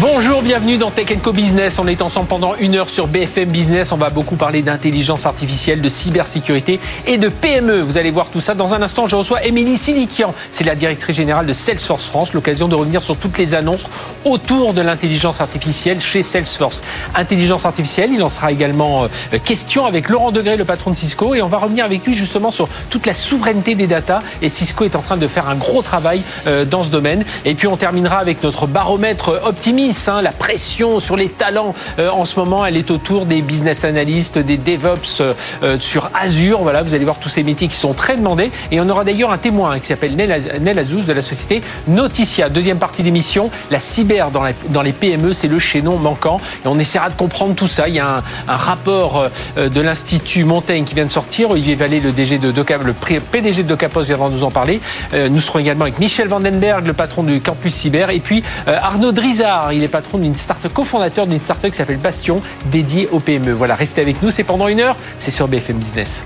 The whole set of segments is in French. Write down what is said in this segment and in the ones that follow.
Bonjour, bienvenue dans Tech Co Business. On est ensemble pendant une heure sur BFM Business. On va beaucoup parler d'intelligence artificielle, de cybersécurité et de PME. Vous allez voir tout ça. Dans un instant, je reçois Émilie Silikian. C'est la directrice générale de Salesforce France. L'occasion de revenir sur toutes les annonces autour de l'intelligence artificielle chez Salesforce. Intelligence artificielle, il en sera également euh, question avec Laurent Degré, le patron de Cisco. Et on va revenir avec lui justement sur toute la souveraineté des data. Et Cisco est en train de faire un gros travail euh, dans ce domaine. Et puis on terminera avec notre baromètre optimiste Hein, la pression sur les talents euh, en ce moment, elle est autour des business analysts, des DevOps euh, euh, sur Azure. Voilà, vous allez voir tous ces métiers qui sont très demandés. Et on aura d'ailleurs un témoin qui s'appelle Nel Azouz de la société Noticia. Deuxième partie d'émission, la cyber dans, les PME, c'est le chaînon manquant. Et on essaiera de comprendre tout ça. Il y a un, rapport de l'Institut Montaigne qui vient de sortir. Olivier Vallée, le, DG de Docap, le PDG de Docapos, viendra nous en parler. Nous serons également avec Michel Vandenberg, le patron du campus cyber. Et puis Arnaud Drizard, il est patron d'une start cofondateur d'une start-up qui s'appelle Bastion, dédiée au PME. Voilà, restez avec nous, c'est pendant une heure, c'est sur BFM Business.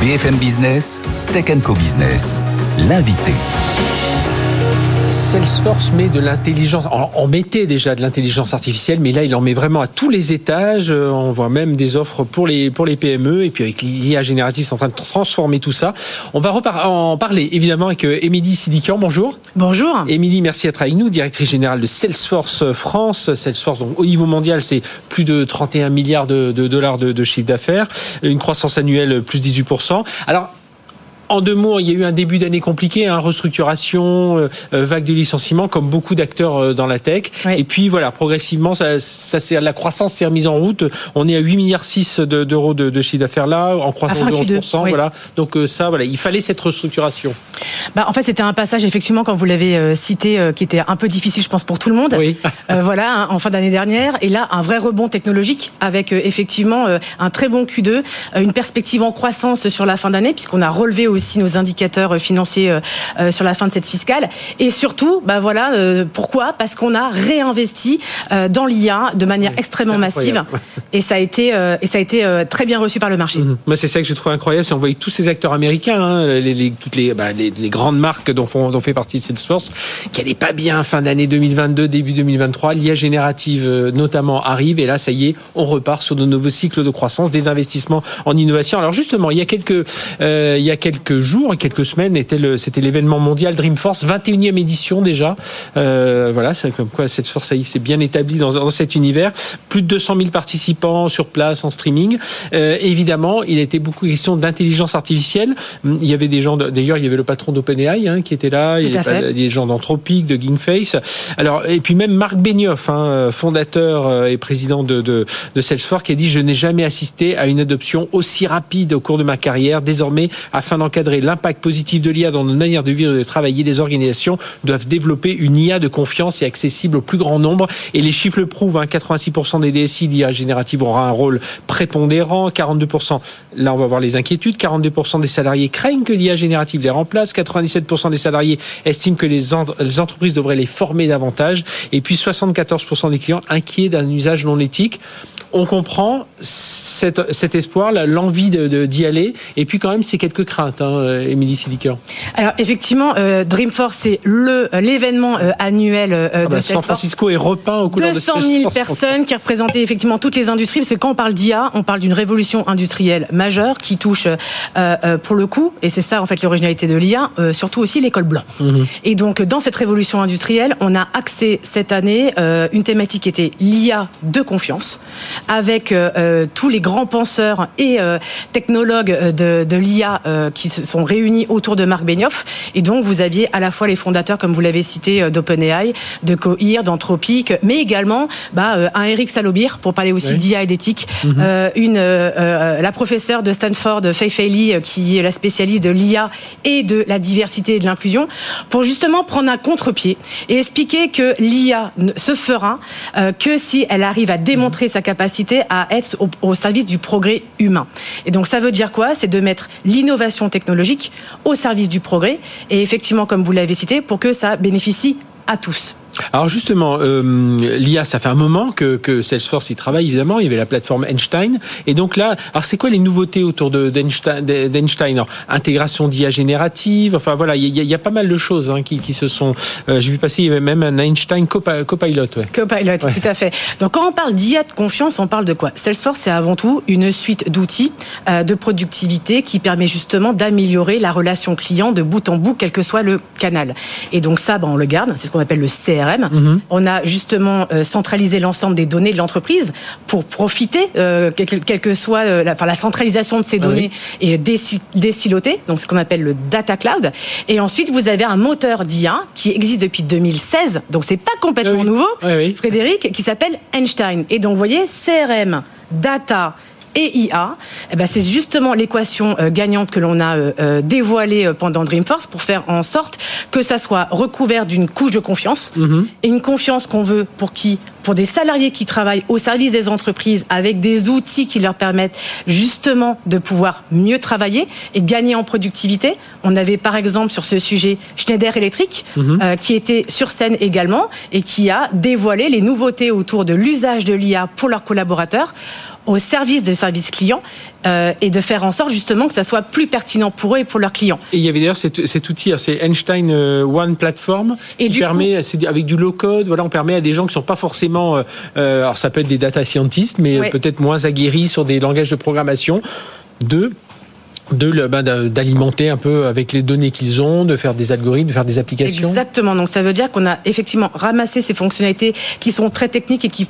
BFM Business, Tech Co Business, l'invité. Salesforce met de l'intelligence. On mettait déjà de l'intelligence artificielle, mais là, il en met vraiment à tous les étages. Euh, on voit même des offres pour les pour les PME. Et puis avec l'IA générative, c'est en train de transformer tout ça. On va en parler évidemment avec euh, Émilie Sidikian. Bonjour. Bonjour. Émilie, merci d'être avec nous, directrice générale de Salesforce France. Salesforce, donc au niveau mondial, c'est plus de 31 milliards de, dollars de, de chiffre d'affaires, une croissance annuelle plus 18%. Alors en deux mots, il y a eu un début d'année compliqué, hein, restructuration, euh, euh, vague de licenciements, comme beaucoup d'acteurs euh, dans la tech. Et puis voilà, progressivement, ça, ça la croissance s'est remise en route. On est à 8 milliards 6 d'euros de, de, chiffre d'affaires là, en croissance de 11%. Voilà. Donc ça, voilà, il fallait cette restructuration. Bah, en fait, c'était un passage effectivement, quand vous l'avez cité, qui était un peu difficile, je pense, pour tout le monde. Oui. voilà, hein, en fin d'année dernière, et là, un vrai rebond technologique avec effectivement un très bon Q2, une perspective en croissance sur la fin d'année, puisqu'on a relevé aussi nos indicateurs financiers euh, euh, sur la fin de cette fiscale. Et surtout, bah voilà, euh, pourquoi? Parce qu'on a réinvesti dans l'IA de manière extrêmement massive, et ça a été et ça a été très bien reçu par le marché. Mhm. Moi, c'est ça que j'ai trouvé incroyable, c'est on voyait tous ces acteurs américains, hein, les, toutes bah, les, grandes marques dont, font, dont fait partie Salesforce, qui n'allaient pas bien fin d'année 2022, début 2023. L'IA générative notamment arrive, et là, ça y est, on repart sur de nouveaux cycles de croissance, des investissements en innovation. Alors justement, il y a quelques il y a quelques quelques jours et quelques semaines c'était l'événement mondial Dreamforce, 21e édition déjà. Euh, voilà, c'est comme quoi cette force s'est bien établie dans, dans, cet univers. Plus de 200 000 participants sur place en streaming. Euh, évidemment, il a été beaucoup question d'intelligence artificielle. Il y avait des gens, d'ailleurs, il y avait le patron d'OpenAI hein, qui était là, il y avait des gens d'Anthropic, de Gingface. Alors, et puis même Marc Benioff, hein, fondateur euh, et président de, de, de Salesforce, qui a dit je n'ai jamais assisté à une adoption aussi rapide au cours de ma carrière. Désormais, afin d'en l'impact positif de l'IA dans nos manières de vivre et de travailler, les organisations doivent développer une IA de confiance et accessible au plus grand nombre. Et les chiffres le prouvent, 86% hein, des DSI d'IA générative aura un rôle prépondérant, 42%, là on va voir les inquiétudes, 42% des salariés craignent que l'IA générative les remplace, 97% des salariés estiment que les, entreprises devraient les former davantage, et puis 74% des clients inquiets d'un usage non éthique. On comprend cet, espoir, l'envie d'y aller, et puis quand même c'est quelques craintes, hein, euh, Émilie Siliker. Alors effectivement, euh, Dreamforce c'est le l'événement euh, annuel euh, ah de bah, San Francisco est repeint au couleurs 200 000 personnes qui représentaient effectivement toutes les industries, parce que quand on parle d'IA, on parle d'une révolution industrielle majeure qui touche pour le coup, et c'est ça en fait l'originalité de l'IA, surtout aussi l'école blanc. Mhm. Et donc dans cette révolution industrielle, on a axé cette année une thématique qui était l'IA de confiance avec tous les grands penseurs et technologues de, de l'IA qui se sont réunis autour de Marc Benioff. Et donc, vous aviez à la fois les fondateurs, comme vous l'avez cité, d'OpenAI, de Cohere, d'Anthropic, mais également bah, un Eric Salobir, pour parler aussi d'IA et d'éthique, mhm. une la professeure de Stanford, Fei Fei Li, qui est la spécialiste de l'IA et de la diversité et de l'inclusion, pour justement prendre un contre-pied et expliquer que l'IA ne se fera que si elle arrive à démontrer sa capacité à être au, service du progrès humain. Et donc ça veut dire quoi? C'est de mettre l'innovation technologique au service du progrès. Et effectivement, comme vous l'avez cité, pour que ça bénéficie à tous. Alors justement, euh, l'IA, ça fait un moment que, que, Salesforce y travaille évidemment. Il y avait la plateforme Einstein, et donc là, alors c'est quoi les nouveautés autour de d'Einstein Intégration d'IA générative. Enfin voilà, il y, a pas mal de choses hein, qui, qui, se sont. Euh, J'ai vu passer il y avait même un Einstein Copilot. Ouais. Copilot, tout à fait. Donc quand on parle d'IA de confiance, on parle de quoi? Salesforce, c'est avant tout une suite d'outils euh, de productivité qui permet justement d'améliorer la relation client de bout en bout, quel que soit le canal. Et donc ça, ben, on le garde. C'est ce qu'on appelle le CRM. Mhm. On a justement euh, centralisé l'ensemble des données de l'entreprise pour profiter, euh, quelle, que soit la, enfin, la centralisation de ces ah données et désiloter, donc ce qu'on appelle le data cloud. Et ensuite, vous avez un moteur d'IA qui existe depuis 2016, donc c'est pas complètement ah nouveau, Frédéric, qui s'appelle Einstein. Et donc, vous voyez, CRM, data, et IA, eh ben c'est justement l'équation euh, gagnante que l'on a euh, euh, dévoilée pendant Dreamforce pour faire en sorte que ça soit recouvert d'une couche de confiance mhm. et une confiance qu'on veut pour qui? Pour des salariés qui travaillent au service des entreprises avec des outils qui leur permettent justement de pouvoir mieux travailler et gagner en productivité. On avait par exemple sur ce sujet Schneider Electric mhm. qui était sur scène également et qui a dévoilé les nouveautés autour de l'usage de l'IA pour leurs collaborateurs au service des services clients euh, et de faire en sorte justement que ça soit plus pertinent pour eux et pour leurs clients. Et il y avait d'ailleurs cet, cet, outil, hein, c'est Einstein euh, One Platform, et qui permet, avec du low code, voilà, on permet à des gens qui sont pas forcément, euh, alors ça peut être des data scientists, mais peut-être moins aguerris sur des langages de programmation, de de ben, d'alimenter un peu avec les données qu'ils ont, de faire des algorithmes, de faire des applications. Exactement. Donc ça veut dire qu'on a effectivement ramassé ces fonctionnalités qui sont très techniques et qui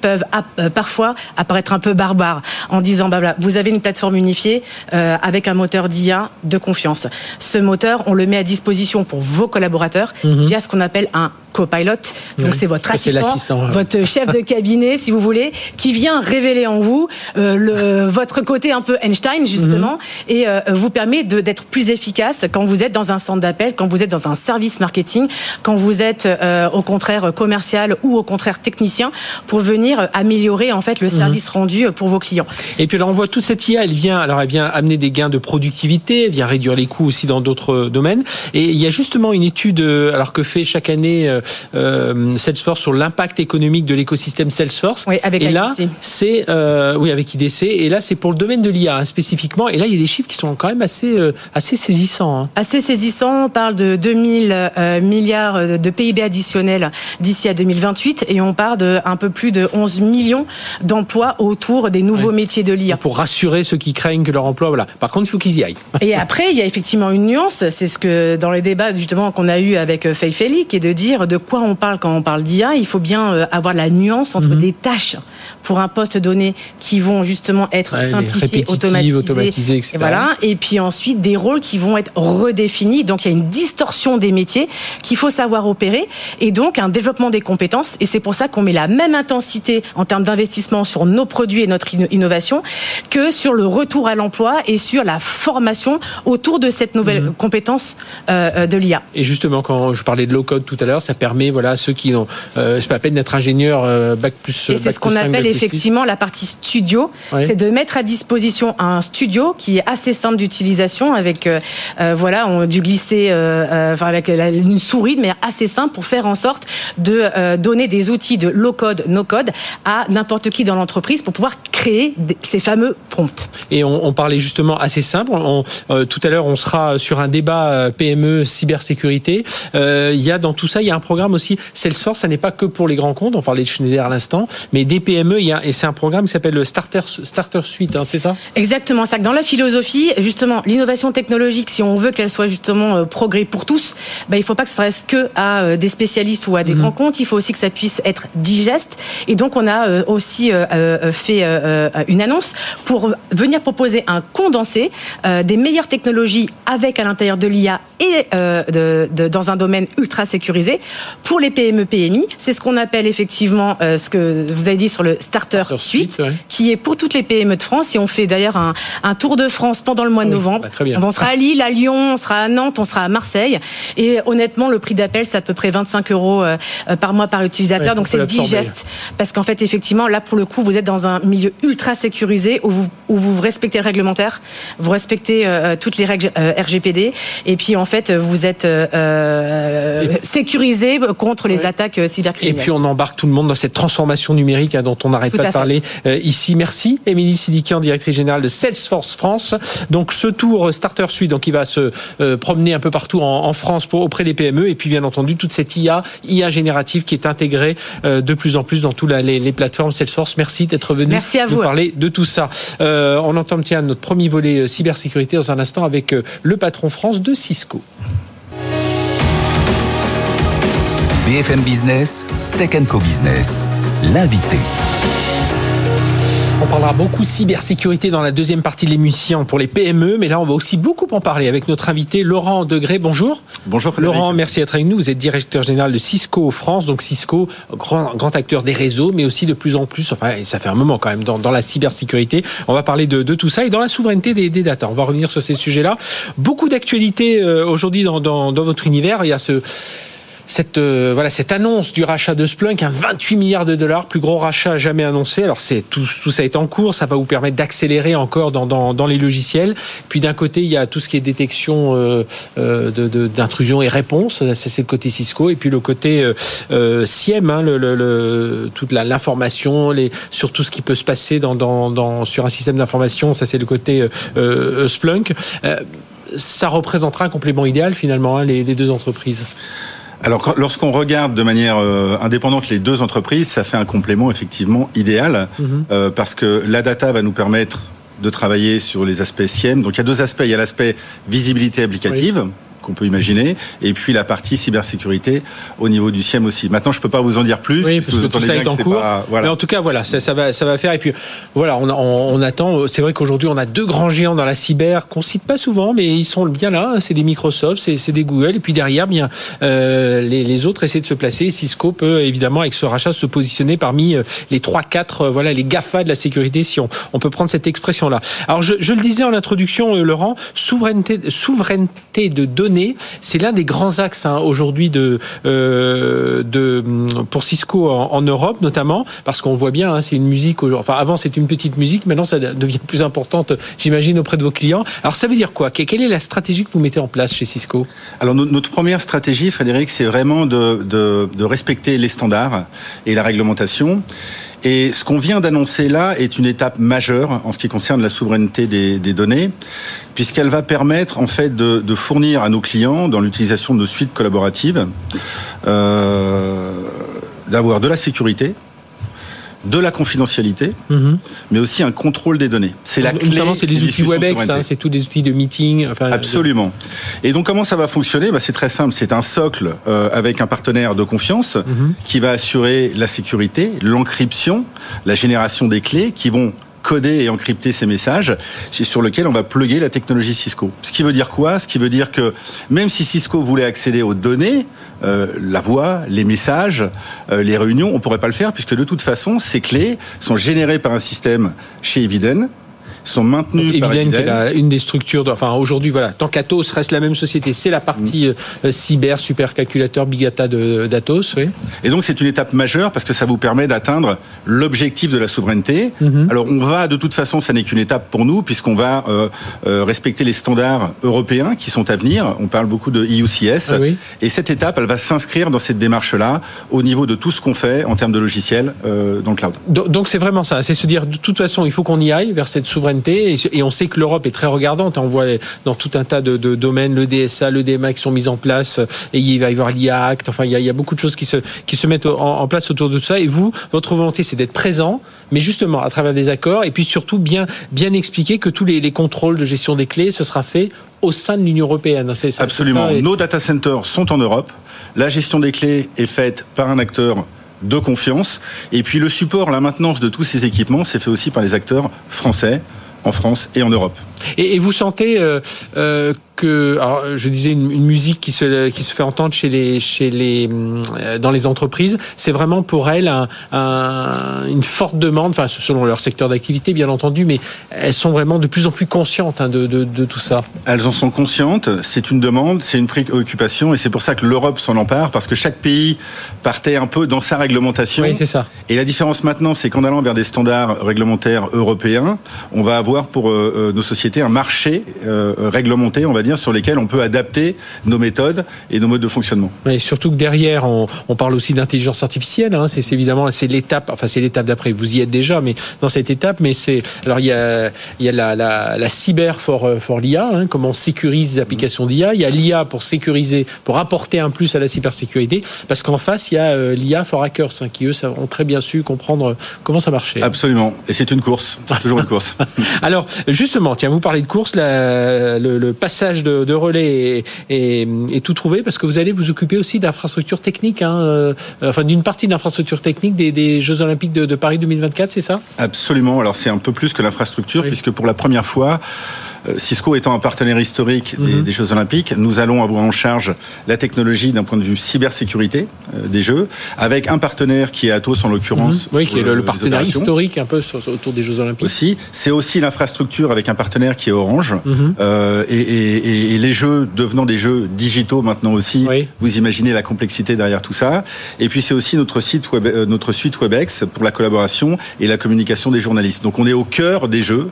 peuvent euh, parfois apparaître un peu barbares en disant bah voilà, vous avez une plateforme unifiée euh, avec un moteur d'IA de confiance. Ce moteur, on le met à disposition pour vos collaborateurs mhm. via ce qu'on appelle un copilot. Donc c'est votre assistant, votre chef de cabinet, si vous voulez, qui vient révéler en vous euh, le, votre côté un peu Einstein justement mhm. Et euh, vous permet d'être plus efficace quand vous êtes dans un centre d'appel, quand vous êtes dans un service marketing, quand vous êtes euh, au contraire commercial ou au contraire technicien pour venir améliorer en fait le mhm. service rendu pour vos clients. Et puis alors on voit toute cette IA, elle vient alors elle vient amener des gains de productivité, elle vient réduire les coûts aussi dans d'autres domaines. Et il y a justement une étude alors que fait chaque année euh, Salesforce sur l'impact économique de l'écosystème Salesforce. Oui, avec et là, c'est euh, oui avec IDC. Et là, c'est pour le domaine de l'IA hein, spécifiquement. Et là, il y a des chiffres qui sont quand même assez euh, assez saisissants. Hein. Assez saisissants. On parle de 2000 milliards de PIB additionnels d'ici à 2028, et on parle de un peu plus de 11 millions d'emplois autour des nouveaux métiers de l'IA. Pour rassurer ceux qui craignent que leur emploi, voilà. Par contre, il faut qu'ils y aillent. Et après, il y a effectivement une nuance. C'est ce que dans les débats justement qu'on a eu avec Faye qui est de dire de quoi on parle quand on parle d'IA, il faut bien euh, avoir la nuance entre mhm. des tâches pour un poste donné qui vont justement être simplifiées, automatisées, etc. Et voilà. Et puis ensuite des rôles qui vont être redéfinis. Donc il y a une distorsion des métiers qu'il faut savoir opérer et donc un développement des compétences. Et c'est pour ça qu'on met la même intensité en termes d'investissement sur nos produits et notre innovation que sur le retour à l'emploi et sur la formation autour de cette nouvelle mhm. compétence euh, euh, de l'IA. Et justement, quand je parlais de low code tout à l'heure, ça permet voilà ceux qui n'ont euh, pas à peine d'être ingénieur euh, bac plus. Et c'est ce qu'on appelle effectivement la partie studio, c'est de mettre à disposition un studio qui est assez simple d'utilisation avec euh, euh voilà on, du glisser euh, enfin avec une souris mais assez simple pour faire en sorte de donner des outils de low code, no code à n'importe qui dans l'entreprise pour pouvoir créer ces fameux prompts. Et on, on parlait justement assez simple. On, tout à l'heure on sera sur un débat PME cybersécurité. il y a dans tout ça il y a un programme aussi Salesforce, ça n'est pas que pour les grands comptes, on parlait de Schneider à l'instant, mais des PME, il y a, et c'est un programme qui s'appelle le Starter, Starter Suite, hein, c'est ça? Exactement, ça. Dans la philosophie, justement, l'innovation technologique, si on veut qu'elle soit justement euh, progrès pour tous, bah, il ne faut pas que ça reste que à euh, des spécialistes ou à des mhm. grands comptes, il faut aussi que ça puisse être digeste. Et donc, on a euh, aussi fait une annonce pour venir proposer un condensé des meilleures technologies avec à l'intérieur de l'IA et de, de, dans un domaine ultra sécurisé pour les PME PMI. C'est ce qu'on appelle effectivement ce que vous avez dit sur le Starter, Suite, qui est pour toutes les PME de France. Et on fait d'ailleurs un, un, tour de France pendant le mois de novembre. Bah, très bien. On sera à Lille, à Lyon, on sera à Nantes, on sera à Marseille. Et honnêtement, le prix d'appel, c'est à peu près 25 euros euh, par mois par utilisateur. donc c'est digeste. Parce qu'en fait, effectivement, là, pour le coup, vous êtes dans un milieu ultra sécurisé où vous, où vous respectez le réglementaire, vous respectez euh, toutes les règles RGPD. Et puis, en fait, vous êtes sécurisé contre les attaques cybercriminelles. Et puis on embarque tout le monde dans cette transformation numérique hein, dont on n'arrête pas de parler ici. Merci, Émilie Sidikian, directrice générale de Salesforce France. Donc ce tour Starter Suite, donc il va se promener un peu partout en, France pour, auprès des PME, et puis bien entendu toute cette IA, IA générative qui est intégrée de plus en plus dans toutes les, les plateformes Salesforce. Merci d'être venu Merci à vous. nous parler de tout ça. Euh, on entend tiens, notre premier volet euh, cybersécurité dans un instant avec euh, le patron France de Cisco. BFM Business, Tech Co Business, l'invité. On parlera beaucoup cybersécurité dans la deuxième partie de l'émission pour les PME, mais là on va aussi beaucoup en parler avec notre invité Laurent Degré. Bonjour. Bonjour Frédéric. Laurent, merci d'être avec nous. Vous êtes directeur général de Cisco France, donc Cisco, grand, grand acteur des réseaux, mais aussi de plus en plus, enfin ça fait un moment quand même, dans, dans la cybersécurité. On va parler de, de, tout ça et dans la souveraineté des, des data. On va revenir sur ces sujets-là. Beaucoup d'actualités euh, aujourd'hui dans, dans, dans votre univers. Il y a ce cette euh, voilà cette annonce du rachat de Splunk, un 28 milliards de dollars, plus gros rachat jamais annoncé. Alors c'est tout, tout ça est en cours, ça va vous permettre d'accélérer encore dans, dans, dans, les logiciels. Puis d'un côté il y a tout ce qui est détection euh, euh d'intrusion et réponse, c'est le côté Cisco, et puis le côté euh, euh SIEM, hein, le, le, le, toute l'information, les sur tout ce qui peut se passer dans, dans, dans sur un système d'information, ça c'est le côté Splunk. ça représentera un complément idéal finalement hein, les deux entreprises. Alors, lorsqu'on regarde de manière euh, indépendante les deux entreprises, ça fait un complément effectivement idéal mm -hmm. euh, parce que la data va nous permettre de travailler sur les aspects SIEM. Donc, il y a deux aspects. Il y a l'aspect visibilité applicative. Oui qu'on peut imaginer, et puis la partie cybersécurité au niveau du SIEM aussi. Maintenant, je peux pas vous en dire plus. Oui, parce que tout ça est en cours. Pas, voilà. Mais en tout cas, voilà, ça, ça, va, ça va faire. Et puis, voilà, on, on, on attend. C'est vrai qu'aujourd'hui, on a deux grands géants dans la cyber qu'on cite pas souvent, mais ils sont bien là. C'est des Microsoft, c'est des Google, et puis derrière, bien euh, les, les, autres essaient de se placer. Cisco peut évidemment, avec ce rachat, se positionner parmi euh, les trois, quatre, euh, voilà, les Gafa de la sécurité, si on, on peut prendre cette expression-là. Alors, je, je, le disais en introduction, Laurent, souveraineté, souveraineté de données c'est l'un des grands axes hein, aujourd'hui de, euh, de pour Cisco en, Europe notamment parce qu'on voit bien, hein, c'est une musique. Enfin, avant c'était une petite musique, maintenant ça devient plus importante, j'imagine, auprès de vos clients. Alors ça veut dire quoi? Quelle est la stratégie que vous mettez en place chez Cisco? Alors notre première stratégie, Frédéric, c'est vraiment de, de respecter les standards et la réglementation. Et ce qu'on vient d'annoncer là est une étape majeure en ce qui concerne la souveraineté des, données, puisqu'elle va permettre en fait de, fournir à nos clients, dans l'utilisation de suites collaboratives, euh, d'avoir de la sécurité, de la confidentialité, -hmm. mais aussi un contrôle des données. C'est la clé. Notamment, c'est les outils WebEx, hein, c'est tous des outils de meeting. Enfin, Absolument. De... Et donc, comment ça va fonctionner? Bah, C'est très simple. C'est un socle euh, avec un partenaire de confiance -hmm. qui va assurer la sécurité, l'encryption, la génération des clés qui vont coder et encrypter ces messages, sur lequel on va plugger la technologie Cisco. Ce qui veut dire quoi? Ce qui veut dire que même si Cisco voulait accéder aux données, euh, la voix, les messages, euh, les réunions, on pourrait pas le faire puisque de toute façon, ces clés sont générées par un système chez Eviden sont maintenus Donc, par Eviden, qui est la, une des structures. De, enfin, aujourd'hui, voilà, tant qu'Atos reste la même société, c'est la partie mmh. cyber, supercalculateur, big data d'Atos. Oui. Et donc, c'est une étape majeure parce que ça vous permet d'atteindre l'objectif de la souveraineté. Mmh. Alors, on va, de toute façon, ça n'est qu'une étape pour nous puisqu'on va euh, euh, respecter les standards européens qui sont à venir. On parle beaucoup de EUCS. Ah oui. Et cette étape, elle va s'inscrire dans cette démarche-là au niveau de tout ce qu'on fait en termes de logiciels euh, dans le cloud. Donc, c'est vraiment ça. C'est se dire, de toute façon, il faut qu'on y aille vers cette souveraineté et on sait que l'Europe est très regardante. On voit dans tout un tas de, de domaines le DSA, le DMA qui sont mis en place et il va y avoir l'IA Act. Enfin, il y, a, il y, a, beaucoup de choses qui se, qui se mettent en, en place autour de tout ça. Et vous, votre volonté, c'est d'être présent, mais justement à travers des accords et puis surtout bien, bien expliquer que tous les, les contrôles de gestion des clés, ce sera fait au sein de l'Union européenne. C'est, Absolument. Et... Nos data centers sont en Europe. La gestion des clés est faite par un acteur de confiance. Et puis le support, la maintenance de tous ces équipements, c'est fait aussi par les acteurs français en France et en Europe. Et, vous sentez euh, euh, que, alors, je disais une, une, musique qui se qui se fait entendre chez les chez les euh, dans les entreprises, c'est vraiment pour elles un, un, une forte demande, enfin selon leur secteur d'activité bien entendu, mais elles sont vraiment de plus en plus conscientes hein, de, de, de, tout ça. Elles en sont conscientes. C'est une demande, c'est une préoccupation, et c'est pour ça que l'Europe s'en empare parce que chaque pays partait un peu dans sa réglementation. Oui, c'est ça. Et la différence maintenant, c'est qu'en allant vers des standards réglementaires européens, on va avoir pour euh, nos sociétés un marché euh, réglementé, on va dire sur lesquels on peut adapter nos méthodes et nos modes de fonctionnement. Mais surtout que derrière, on, parle aussi d'intelligence artificielle. Hein. c'est évidemment c'est l'étape, enfin c'est l'étape d'après. Vous y êtes déjà, mais dans cette étape, mais c'est alors il y a il y a la, la, la cyber for euh, for l'IA, hein, comment on sécurise les applications d'IA. Il y a l'IA pour sécuriser, pour apporter un plus à la cybersécurité, parce qu'en face il y a euh, l'IA for hackers hein, qui eux ont très bien su comprendre comment ça marchait. Absolument, et c'est une course, toujours une course. alors justement, tiens, vous parlez de course, la, le, passage de, de relais est, est, tout trouvé parce que vous allez vous occuper aussi d'infrastructures techniques, hein, euh, enfin d'une partie d'infrastructures techniques des, des, Jeux Olympiques de, de Paris 2024, c'est ça? Absolument. Alors c'est un peu plus que l'infrastructure, puisque pour la première fois, Cisco étant un partenaire historique mhm. des, Jeux Olympiques, nous allons avoir en charge la technologie d'un point de vue cybersécurité euh, des Jeux, avec un partenaire qui est Atos en l'occurrence. Mhm. Oui, qui est le, partenaire historique un peu autour des Jeux Olympiques. Aussi, c'est aussi l'infrastructure avec un partenaire qui est Orange, mhm. euh, et, les Jeux devenant des Jeux digitaux maintenant aussi. Vous imaginez la complexité derrière tout ça. Et puis c'est aussi notre site web, notre suite Webex pour la collaboration et la communication des journalistes. Donc on est au cœur des Jeux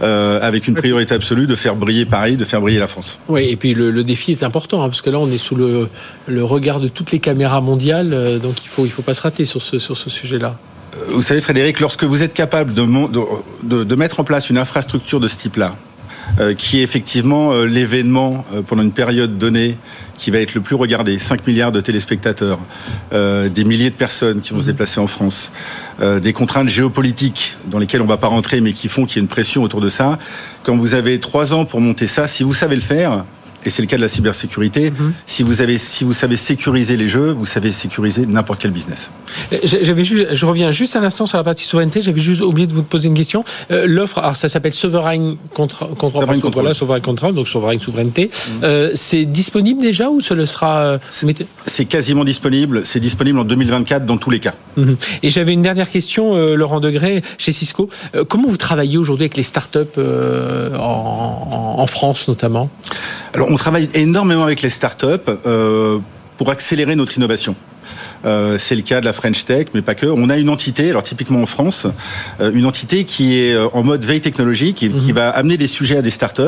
avec une priorité absolue de faire briller Paris, de faire briller la France. Oui, et puis le, défi est important, hein, parce que là, on est sous le, le, regard de toutes les caméras mondiales, euh, donc il faut, il faut pas se rater sur ce, sur ce sujet-là. Euh, vous savez, Frédéric, lorsque vous êtes capable de, de, de mettre en place une infrastructure de ce type-là, euh, qui est effectivement l'événement pendant une période donnée qui va être le plus regardé, 5 milliards de téléspectateurs, euh, des milliers de personnes qui vont se mhm. déplacer en France, euh, des contraintes géopolitiques dans lesquelles on ne va pas rentrer mais qui font qu'il y a une pression autour de ça. Quand vous avez trois ans pour monter ça, si vous savez le faire, et c'est le cas de la cybersécurité. Mhm. Si vous avez, si vous savez sécuriser les jeux, vous savez sécuriser n'importe quel business. Euh, j'avais juste, je reviens juste un instant sur la partie souveraineté. J'avais juste oublié de vous poser une question. Euh, l'offre, alors ça s'appelle Sovereign Control. Sovereign Control. Voilà, Sovereign Control, donc Sovereign Souveraineté. Mhm. Euh, c'est disponible déjà ou ce le sera C'est quasiment disponible. C'est disponible en 2024 dans tous les cas. Mhm. Et j'avais une dernière question, Laurent Degré, chez Cisco. comment vous travaillez aujourd'hui avec les startups en, en France notamment? Alors, on travaille énormément avec les startups euh, pour accélérer notre innovation. Euh, c'est le cas de la French Tech, mais pas que. On a une entité, alors typiquement en France, euh, une entité qui est euh, en mode veille technologique, qui, qui, mhm. va amener des sujets à des startups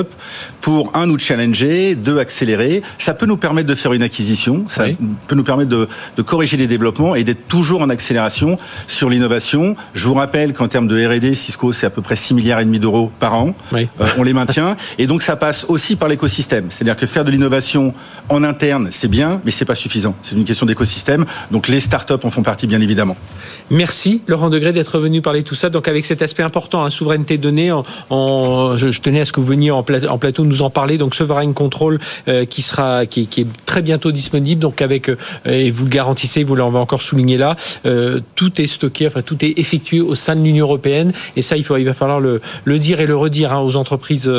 pour un nous challenger, deux accélérer. Ça peut nous permettre de faire une acquisition, ça peut nous permettre de, de corriger les développements et d'être toujours en accélération sur l'innovation. Je vous rappelle qu'en termes de R&D, Cisco c'est à peu près 6 milliards et demi d'euros par an. Oui. on les maintient et donc ça passe aussi par l'écosystème. C'est-à-dire que faire de l'innovation en interne, c'est bien, mais c'est pas suffisant. C'est une question d'écosystème. Donc donc les startups en font partie, bien évidemment. Merci Laurent Degré d'être venu parler de tout ça. Donc avec cet aspect important, hein, souveraineté donnée, je, tenais à ce que vous veniez en, plateau nous en parler. Donc Sovereign Control euh, qui sera, qui, est très bientôt disponible. Donc avec, euh, et vous le garantissez, vous l'avez encore souligné là, euh, tout est stocké, enfin tout est effectué au sein de l'Union européenne. Et ça, il, faut, il va falloir le, dire et le redire hein, aux entreprises,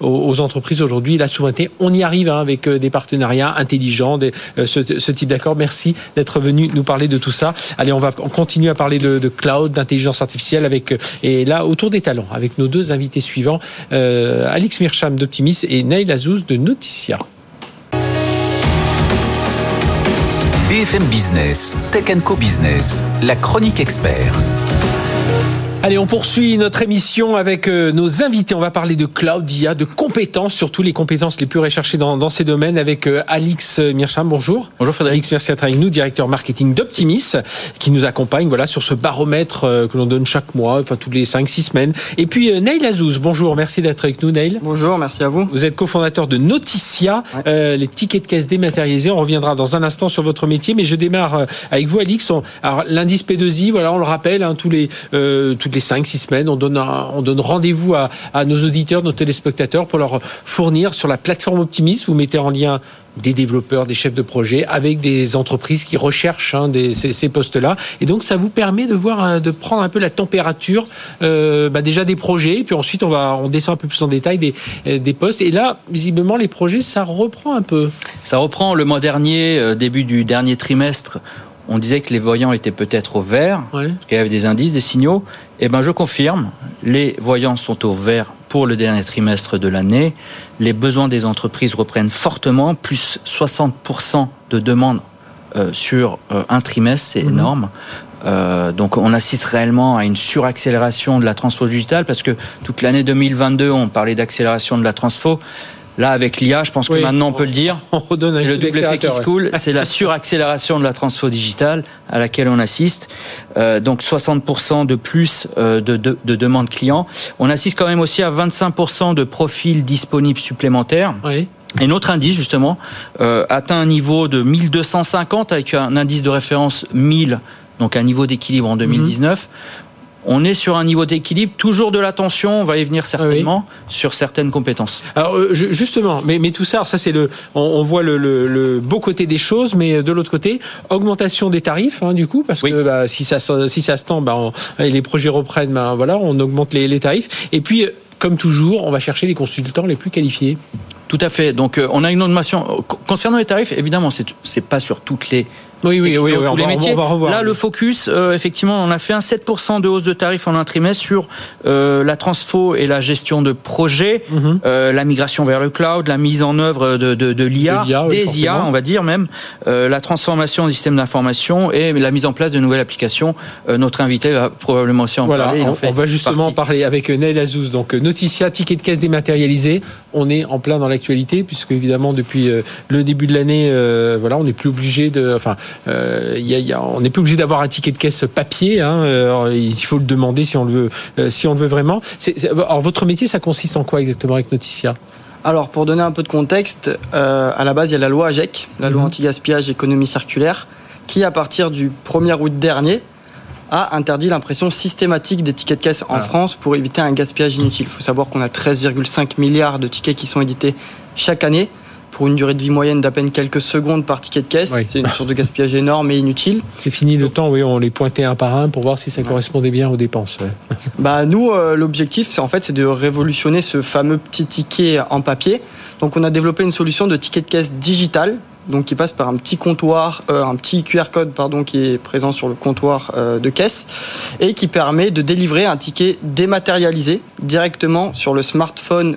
aux, entreprises aujourd'hui. La souveraineté, on y arrive hein, avec des partenariats intelligents, ce, ce type d'accord. Merci d'être venu nous parler de tout ça. Allez, on va on continue à parler de, cloud, d'intelligence artificielle avec et là autour des talents avec nos deux invités suivants, euh, Alix Mircham d'Optimis et Nail Azouz de Noticia. BFM Business, Tech Co Business, la chronique expert. Allez, on poursuit notre émission avec euh, nos invités. On va parler de cloud, d'IA, de compétences, surtout les compétences les plus recherchées dans, dans ces domaines avec euh, Alix Mircham. Bonjour. Bonjour Frédéric. Alix, merci d'être avec nous, directeur marketing d'Optimis, qui nous accompagne voilà, sur ce baromètre euh, que l'on donne chaque mois, enfin tous les 5-6 semaines. Et puis Neil Azouz, bonjour, merci d'être avec nous Neil. Bonjour, merci à vous. Vous êtes cofondateur de Noticia, les tickets de caisse dématérialisés. On reviendra dans un instant sur votre métier, mais je démarre avec vous Alix. alors l'indice P2I, voilà, on le rappelle, hein, tous les, tous les 5-6 semaines, on donne, on donne rendez-vous à, nos auditeurs, nos téléspectateurs pour leur fournir sur la plateforme Optimis. Vous mettez en lien des développeurs, des chefs de projet avec des entreprises qui recherchent hein, ces, postes-là. Et donc, ça vous permet de voir, euh, de prendre un peu la température euh, bah, déjà des projets. Et puis ensuite, on va, descend un peu plus en détail euh, des postes. Et là, visiblement, les projets, ça reprend un peu. Ça reprend le mois dernier, début du dernier trimestre on disait que les voyants étaient peut-être au vert, qu'il y avait des indices, des signaux. Eh ben, je confirme, les voyants sont au vert pour le dernier trimestre de l'année. Les besoins des entreprises reprennent fortement, plus 60% de demandes euh, sur euh, un trimestre, c'est mhm. énorme. Euh, donc on assiste réellement à une suraccélération de la transfo digitale parce que toute l'année 2022 on parlait d'accélération de la transfo. Là, avec l'IA, je pense que maintenant on peut le dire. On redonne le double effet qui se coule. C'est la suraccélération de la transfo digitale à laquelle on assiste. Euh, donc 60% de plus euh, de, de, de, demandes clients. On assiste quand même aussi à 25% de profils disponibles supplémentaires. Oui. Et notre indice, justement, euh, atteint un niveau de 1250 avec un indice de référence 1000, donc un niveau d'équilibre en 2019 on est sur un niveau d'équilibre, toujours de l'attention, on va y venir certainement, sur certaines compétences. Alors euh, justement, mais, mais tout ça, ça c'est le, on, voit le, beau côté des choses, mais de l'autre côté, augmentation des tarifs, hein, du coup, parce que bah, si ça si ça se tend, bah, les projets reprennent, bah, voilà, on augmente les, les tarifs. Et puis, comme toujours, on va chercher les consultants les plus qualifiés. Tout à fait. Donc, euh, on a une augmentation. Concernant les tarifs, évidemment, c'est pas sur toutes les oui, oui, oui, tous les métiers. Là, le focus, euh, effectivement, on a fait un 7% de hausse de tarifs en un trimestre sur euh, la transfo et la gestion de projets, mhm. euh, la migration vers le cloud, la mise en œuvre de, de, de l'IA, des IA, on va dire même, euh, la transformation des systèmes d'information et la mise en place de nouvelles applications. Euh, notre invité va probablement aussi en parler. On, on va justement parler avec Neil Azouz. Donc, Noticia, ticket de caisse dématérialisé. On est en plein dans l'actualité puisque évidemment depuis le début de l'année, voilà, on n'est plus obligé de, enfin, euh, y a, on n'est plus obligé d'avoir un ticket de caisse papier. Hein, euh, il faut le demander si on le veut, euh, si on le veut vraiment. alors votre métier, ça consiste en quoi exactement avec Noticia alors, pour donner un peu de contexte, à la base, il y a la loi AGEC, la loi mhm. anti-gaspillage économie circulaire, qui, à partir du 1er août dernier, a interdit l'impression systématique des tickets de caisse en France pour éviter un gaspillage inutile. Il faut savoir qu'on a 13,5 milliards de tickets qui sont édités chaque année pour une durée de vie moyenne d'à peine quelques secondes par ticket de caisse. C'est une source de gaspillage énorme et inutile. C'est fini le temps, oui, on les pointait un par un pour voir si ça correspondait bien aux dépenses. Bah, nous, euh, l'objectif, c'est en fait, c'est de révolutionner ce fameux petit ticket en papier. Donc, on a développé une solution de ticket de caisse digital donc qui passe par un petit comptoir, euh, un petit QR code pardon, qui est présent sur le comptoir euh, de caisse et qui permet de délivrer un ticket dématérialisé directement sur le smartphone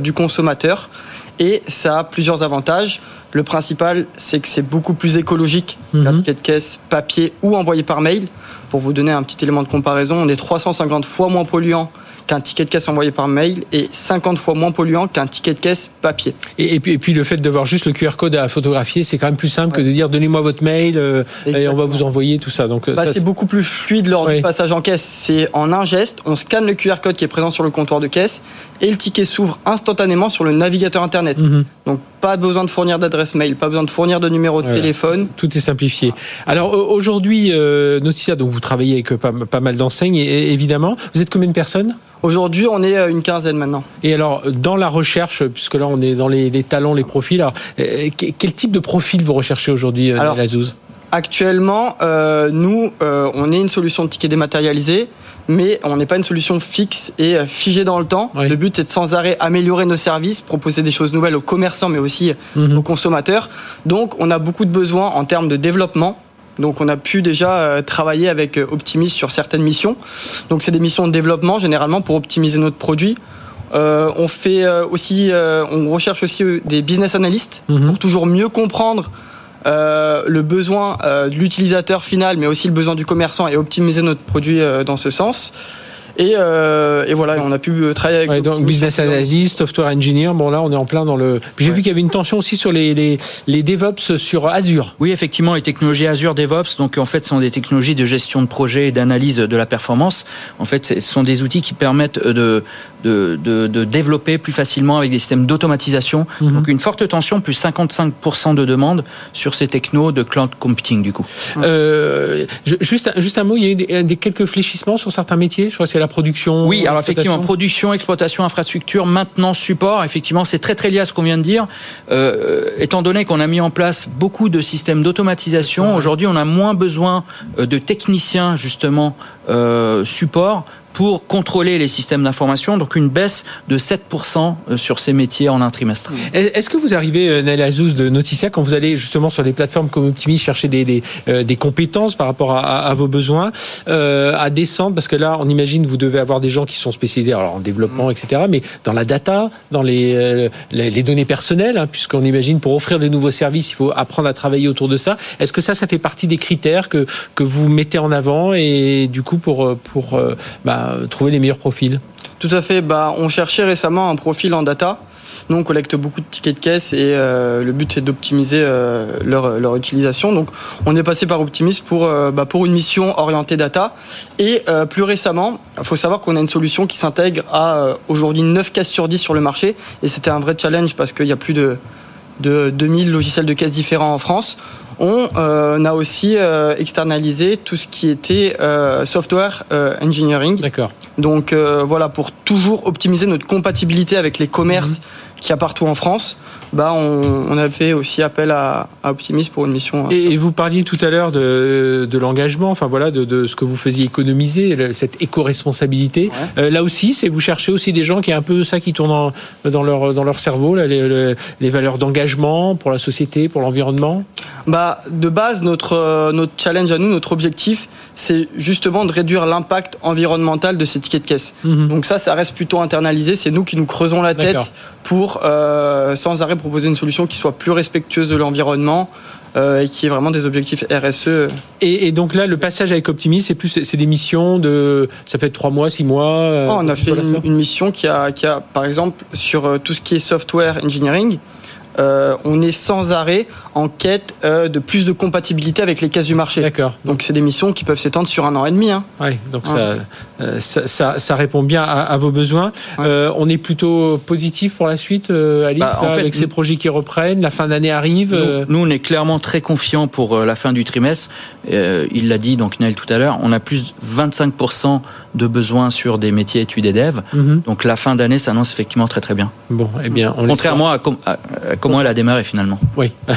du consommateur et ça a plusieurs avantages. Le principal, c'est que c'est beaucoup plus écologique qu'un mhm. ticket de caisse papier ou envoyé par mail. Pour vous donner un petit élément de comparaison, on est 350 fois moins polluant qu'un ticket de caisse envoyé par mail et 50 fois moins polluant qu'un ticket de caisse papier. Et, puis, et puis, le fait de voir juste le QR code à photographier, c'est quand même plus simple que de dire donnez-moi votre mail euh, et on va vous envoyer tout ça. Donc bah, c'est beaucoup plus fluide lors du passage en caisse. C'est en un geste, on scanne le QR code qui est présent sur le comptoir de caisse et le ticket s'ouvre instantanément sur le navigateur internet. Mhm. Donc pas besoin de fournir d'adresse mail, pas besoin de fournir de numéro de téléphone. Tout est simplifié. Alors aujourd'hui, euh, Noticia, donc vous travaillez avec pas, pas mal d'enseignes, évidemment. Vous êtes combien de personnes? Aujourd'hui, on est une quinzaine maintenant. Et alors, dans la recherche, puisque là, on est dans les, talents, les profils, alors, euh, quel type de profil vous recherchez aujourd'hui, euh, alors, Azouz? Actuellement, euh, nous, on est une solution de ticket dématérialisé, mais on n'est pas une solution fixe et figée dans le temps. Le but est de sans arrêt améliorer nos services, proposer des choses nouvelles aux commerçants, mais aussi mhm. aux consommateurs. Donc, on a beaucoup de besoins en termes de développement donc on a pu déjà euh, travailler avec euh, Optimis sur certaines missions. Donc c'est des missions de développement généralement pour optimiser notre produit. Euh, on fait aussi, on recherche aussi des business analysts mhm. pour toujours mieux comprendre le besoin de l'utilisateur final, mais aussi le besoin du commerçant et optimiser notre produit dans ce sens. Et, euh, et, voilà, on a pu euh, travailler avec. Ouais, donc business analyst, software engineer. Bon là, on est en plein dans le. J'ai vu qu'il y avait une tension aussi sur les, les, les, DevOps sur Azure. Oui, effectivement, les technologies Azure DevOps, donc en fait, sont des technologies de gestion de projet et d'analyse de la performance. En fait, ce sont des outils qui permettent de de, de, de développer plus facilement avec des systèmes d'automatisation. Mhm. Donc une forte tension, plus 55% de demandes sur ces technos de cloud computing du coup. Euh, juste, juste un mot, il y a eu des, quelques fléchissements sur certains métiers? Je crois que c'est la production. Oui, alors effectivement, production, exploitation, infrastructure, maintenance, support. Effectivement, c'est très très lié à ce qu'on vient de dire. Euh, étant donné qu'on a mis en place beaucoup de systèmes d'automatisation, aujourd'hui on a moins besoin euh, de techniciens justement euh, support pour contrôler les systèmes d'information, donc une baisse de 7% euh, sur ces métiers en un trimestre. Est-ce que vous arrivez, euh, Nel Azouz de Noticia, quand vous allez justement sur des plateformes comme Optimis chercher des, des, euh, des compétences par rapport à, à vos besoins, euh, à descendre, parce que là, on imagine, vous devez avoir des gens qui sont spécialisés alors, en développement, etc., mais dans la data, dans les, les, données personnelles, hein, puisqu'on imagine pour offrir des nouveaux services, il faut apprendre à travailler autour de ça. Est-ce que ça, ça fait partie des critères que, que vous mettez en avant et du coup pour, pour bah, trouver les meilleurs profils Tout à fait. Bah, on cherchait récemment un profil en data. Nous, on collecte beaucoup de tickets de caisse et le but c'est d'optimiser leur, leur utilisation. Donc, on est passé par Optimis pour bah, une mission orientée data. Et plus récemment, il faut savoir qu'on a une solution qui s'intègre à aujourd'hui 9 caisses sur 10 sur le marché. Et c'était un vrai challenge parce qu'il y a plus de de 2000 logiciels de caisse différents en France. On euh, a aussi euh, externalisé tout ce qui était euh, software engineering. D'accord. Donc voilà, pour toujours optimiser notre compatibilité avec les commerces mhm. Qu'il y a partout en France bah, on, on, a fait aussi appel à, à Optimis pour une mission. Euh, et, vous parliez tout à l'heure de, de l'engagement, enfin voilà, de, de, ce que vous faisiez économiser, cette éco-responsabilité. Euh, là aussi, c'est vous cherchez aussi des gens qui ont un peu ça qui tourne dans leur dans leur cerveau, là, les, les, valeurs d'engagement pour la société, pour l'environnement? Bah, de base, notre euh, notre challenge à nous, notre objectif, c'est justement de réduire l'impact environnemental de ces tickets de caisse. Mhm. Donc ça, ça reste plutôt internalisé. C'est nous qui nous creusons la tête pour euh, sans arrêt proposer une solution qui soit plus respectueuse de l'environnement, euh, et qui est vraiment des objectifs RSE. Et, donc là, le passage avec Optimis, c'est plus c'est des missions de ça peut être trois mois, six mois. Euh, oh, on a fait une, mission qui a, qui a, par exemple, sur tout ce qui est software engineering. Euh, on est sans arrêt en quête euh, de plus de compatibilité avec les caisses du marché. D'accord. Donc c'est des missions qui peuvent s'étendre sur un an et demi. Hein. Oui, donc euh, ça, ça, ça, répond bien à, vos besoins. on est plutôt positif pour la suite, Alice, bah, avec ces projets qui reprennent. La fin d'année arrive. Nous, on est clairement très confiants pour la fin du trimestre. il l'a dit, donc Naël tout à l'heure, on a plus de 25% de besoins sur des métiers études et dev. Mhm. Donc la fin d'année s'annonce effectivement très très bien. Bon, eh bien, contrairement à, comment elle a démarré finalement. Oui,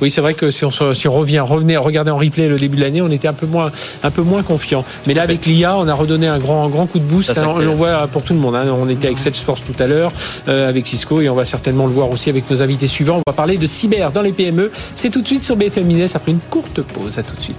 oui, c'est vrai que si on, si on revient, revenait regarder en replay le début de l'année, on était un peu moins, un peu moins confiant. Mais là, avec l'IA, on a redonné un grand, grand coup de boost. on, le voit pour tout le monde. Hein. On était avec Salesforce tout à l'heure, euh, avec Cisco, et on va certainement le voir aussi avec nos invités suivants. On va parler de cyber dans les PME. C'est tout de suite sur BFM Business après une courte pause. À tout de suite.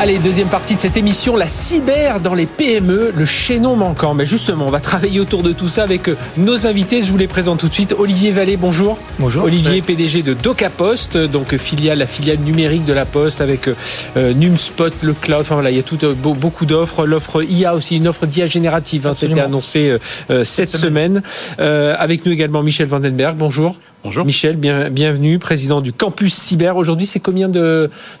Allez, deuxième partie de cette émission, la cyber dans les PME, le chaînon manquant. Mais justement, on va travailler autour de tout ça avec euh, nos invités. Je vous les présente tout de suite. Olivier Vallée, bonjour. Bonjour. Olivier, PDG de DocaPost, donc filiale, la filiale numérique de la Poste avec euh, NumSpot, le cloud. Enfin voilà, il y a tout, euh, beaucoup d'offres. L'offre IA aussi, une offre d'IA générative. Hein, C'était annoncé cette semaine. avec nous également Michel Vandenberg. Bonjour. Bonjour. Michel, bienvenue, président du Campus Cyber. Aujourd'hui, c'est combien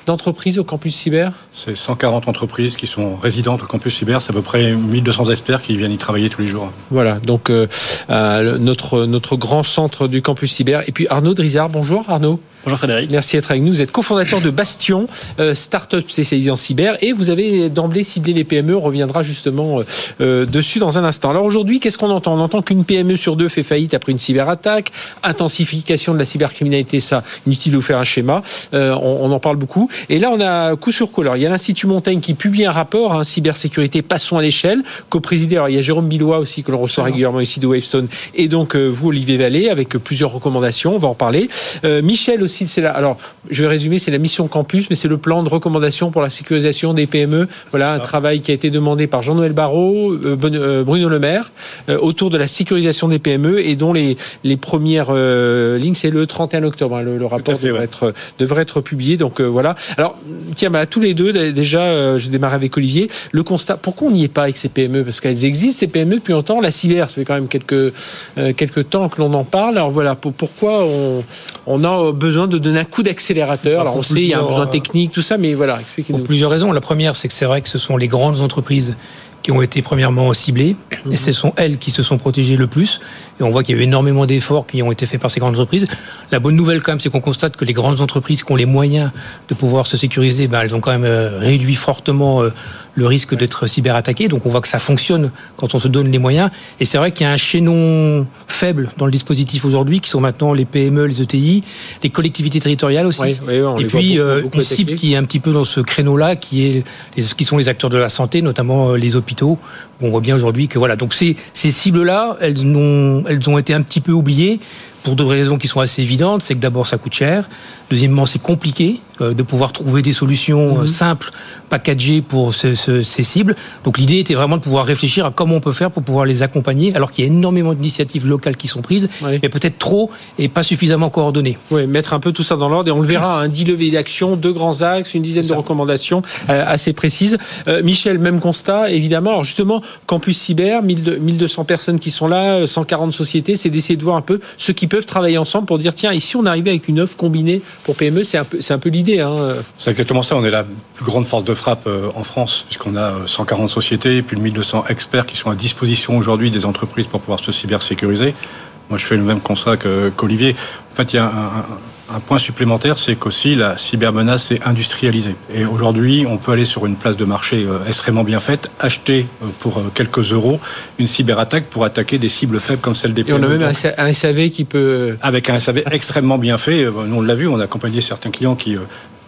d'entreprises au Campus Cyber? C'est 140 entreprises qui sont résidentes au Campus Cyber. C'est à peu près 1200 experts qui viennent y travailler tous les jours. Voilà, donc euh, euh, notre, notre grand centre du Campus Cyber. Et puis Arnaud Drizard, bonjour Arnaud. Bonjour Frédéric. Merci d'être avec nous. Vous êtes cofondateur de Bastion, euh, start-up spécialisée en cyber, et vous avez d'emblée ciblé les PME. On reviendra justement euh, euh, dessus dans un instant. Alors aujourd'hui, qu'est-ce qu'on entend? On entend qu'une PME sur deux fait faillite après une cyberattaque, intensification de la cybercriminalité, ça, inutile de vous faire un schéma. on, en parle beaucoup. Et là, on a coup sur coup. Alors, il y a l'Institut Montaigne qui publie un rapport, hein, cybersécurité, passons à l'échelle, co-présidé. Alors, il y a Jérôme Billois aussi, que l'on reçoit régulièrement ici de Wavestone, et donc vous, Olivier Vallée, avec plusieurs recommandations. On va en parler. Michel aussi c'est là. Alors, je vais résumer, c'est la mission campus, mais c'est le plan de recommandation pour la sécurisation des PME. Voilà un travail qui a été demandé par Jean-Noël Barrot, euh, euh, Bruno Le Maire, euh, autour de la sécurisation des PME et dont les, les premières lignes, c'est le 31 octobre. Hein. le, rapport devrait, être, devrait être publié. Donc voilà. Alors, tiens, bah, tous les deux, déjà, je démarre avec Olivier. Le constat, pourquoi on n'y est pas avec ces PME? Parce qu'elles existent, ces PME, depuis longtemps. La cyber, ça fait quand même quelques, quelques temps que l'on en parle. Alors voilà, pourquoi on, on a besoin de donner un coup d'accélérateur. Alors on sait, il y a un besoin technique, tout ça, mais voilà, expliquez-nous. Pour plusieurs raisons. La première, c'est que c'est vrai que ce sont les grandes entreprises qui ont été premièrement ciblées, et ce sont elles qui se sont protégées le plus. Et on voit qu'il y a eu énormément d'efforts qui ont été faits par ces grandes entreprises. La bonne nouvelle quand même, c'est qu'on constate que les grandes entreprises qui ont les moyens de pouvoir se sécuriser, ben, elles ont quand même euh, réduit fortement euh, le risque d'être cyberattaqué. Donc on voit que ça fonctionne quand on se donne les moyens. Et c'est vrai qu'il y a un chaînon faible dans le dispositif aujourd'hui, qui sont maintenant les PME, les ETI, les collectivités territoriales aussi. et puis euh, une cible qui est un petit peu dans ce créneau-là, qui est qui sont les acteurs de la santé, notamment les hôpitaux On voit bien aujourd'hui que voilà, donc ces, cibles-là, elles ont, elles ont été un petit peu oubliées pour deux raisons qui sont assez évidentes. C'est que d'abord, ça coûte cher. Deuxièmement, c'est compliqué euh, de pouvoir trouver des solutions euh, mhm. simples, packagées pour ces cibles. Donc l'idée était vraiment de pouvoir réfléchir à comment on peut faire pour pouvoir les accompagner, alors qu'il y a énormément d'initiatives locales qui sont prises, mais peut-être trop et pas suffisamment coordonnées. Oui, mettre un peu tout ça dans l'ordre et on le verra, un 10 levées d'action, deux grands axes, une dizaine de recommandations euh, assez précises. Michel, même constat, évidemment. Alors justement, Campus Cyber, 1200 personnes qui sont là, 140 sociétés, c'est d'essayer de voir un peu ceux qui peuvent travailler ensemble pour dire, tiens, ici on arrivait avec une offre combinée pour PME, c'est un peu, peu l'idée. Hein. C'est exactement ça. On est la plus grande force de frappe euh, en France, puisqu'on a 140 euh, sociétés, plus de 1200 experts qui sont à disposition aujourd'hui des entreprises pour pouvoir se cybersécuriser. Moi, je fais le même constat qu'Olivier. En fait, il y a un point supplémentaire, c'est qu'aussi la cybermenace est industrialisée. Et aujourd'hui, on peut aller sur une place de marché euh, extrêmement bien faite, acheter euh, pour euh, quelques euros une cyberattaque pour attaquer des cibles faibles comme celle des Et on a même un SAV qui peut... Avec un SAV extrêmement bien fait. Nous, on l'a vu, on a accompagné certains clients qui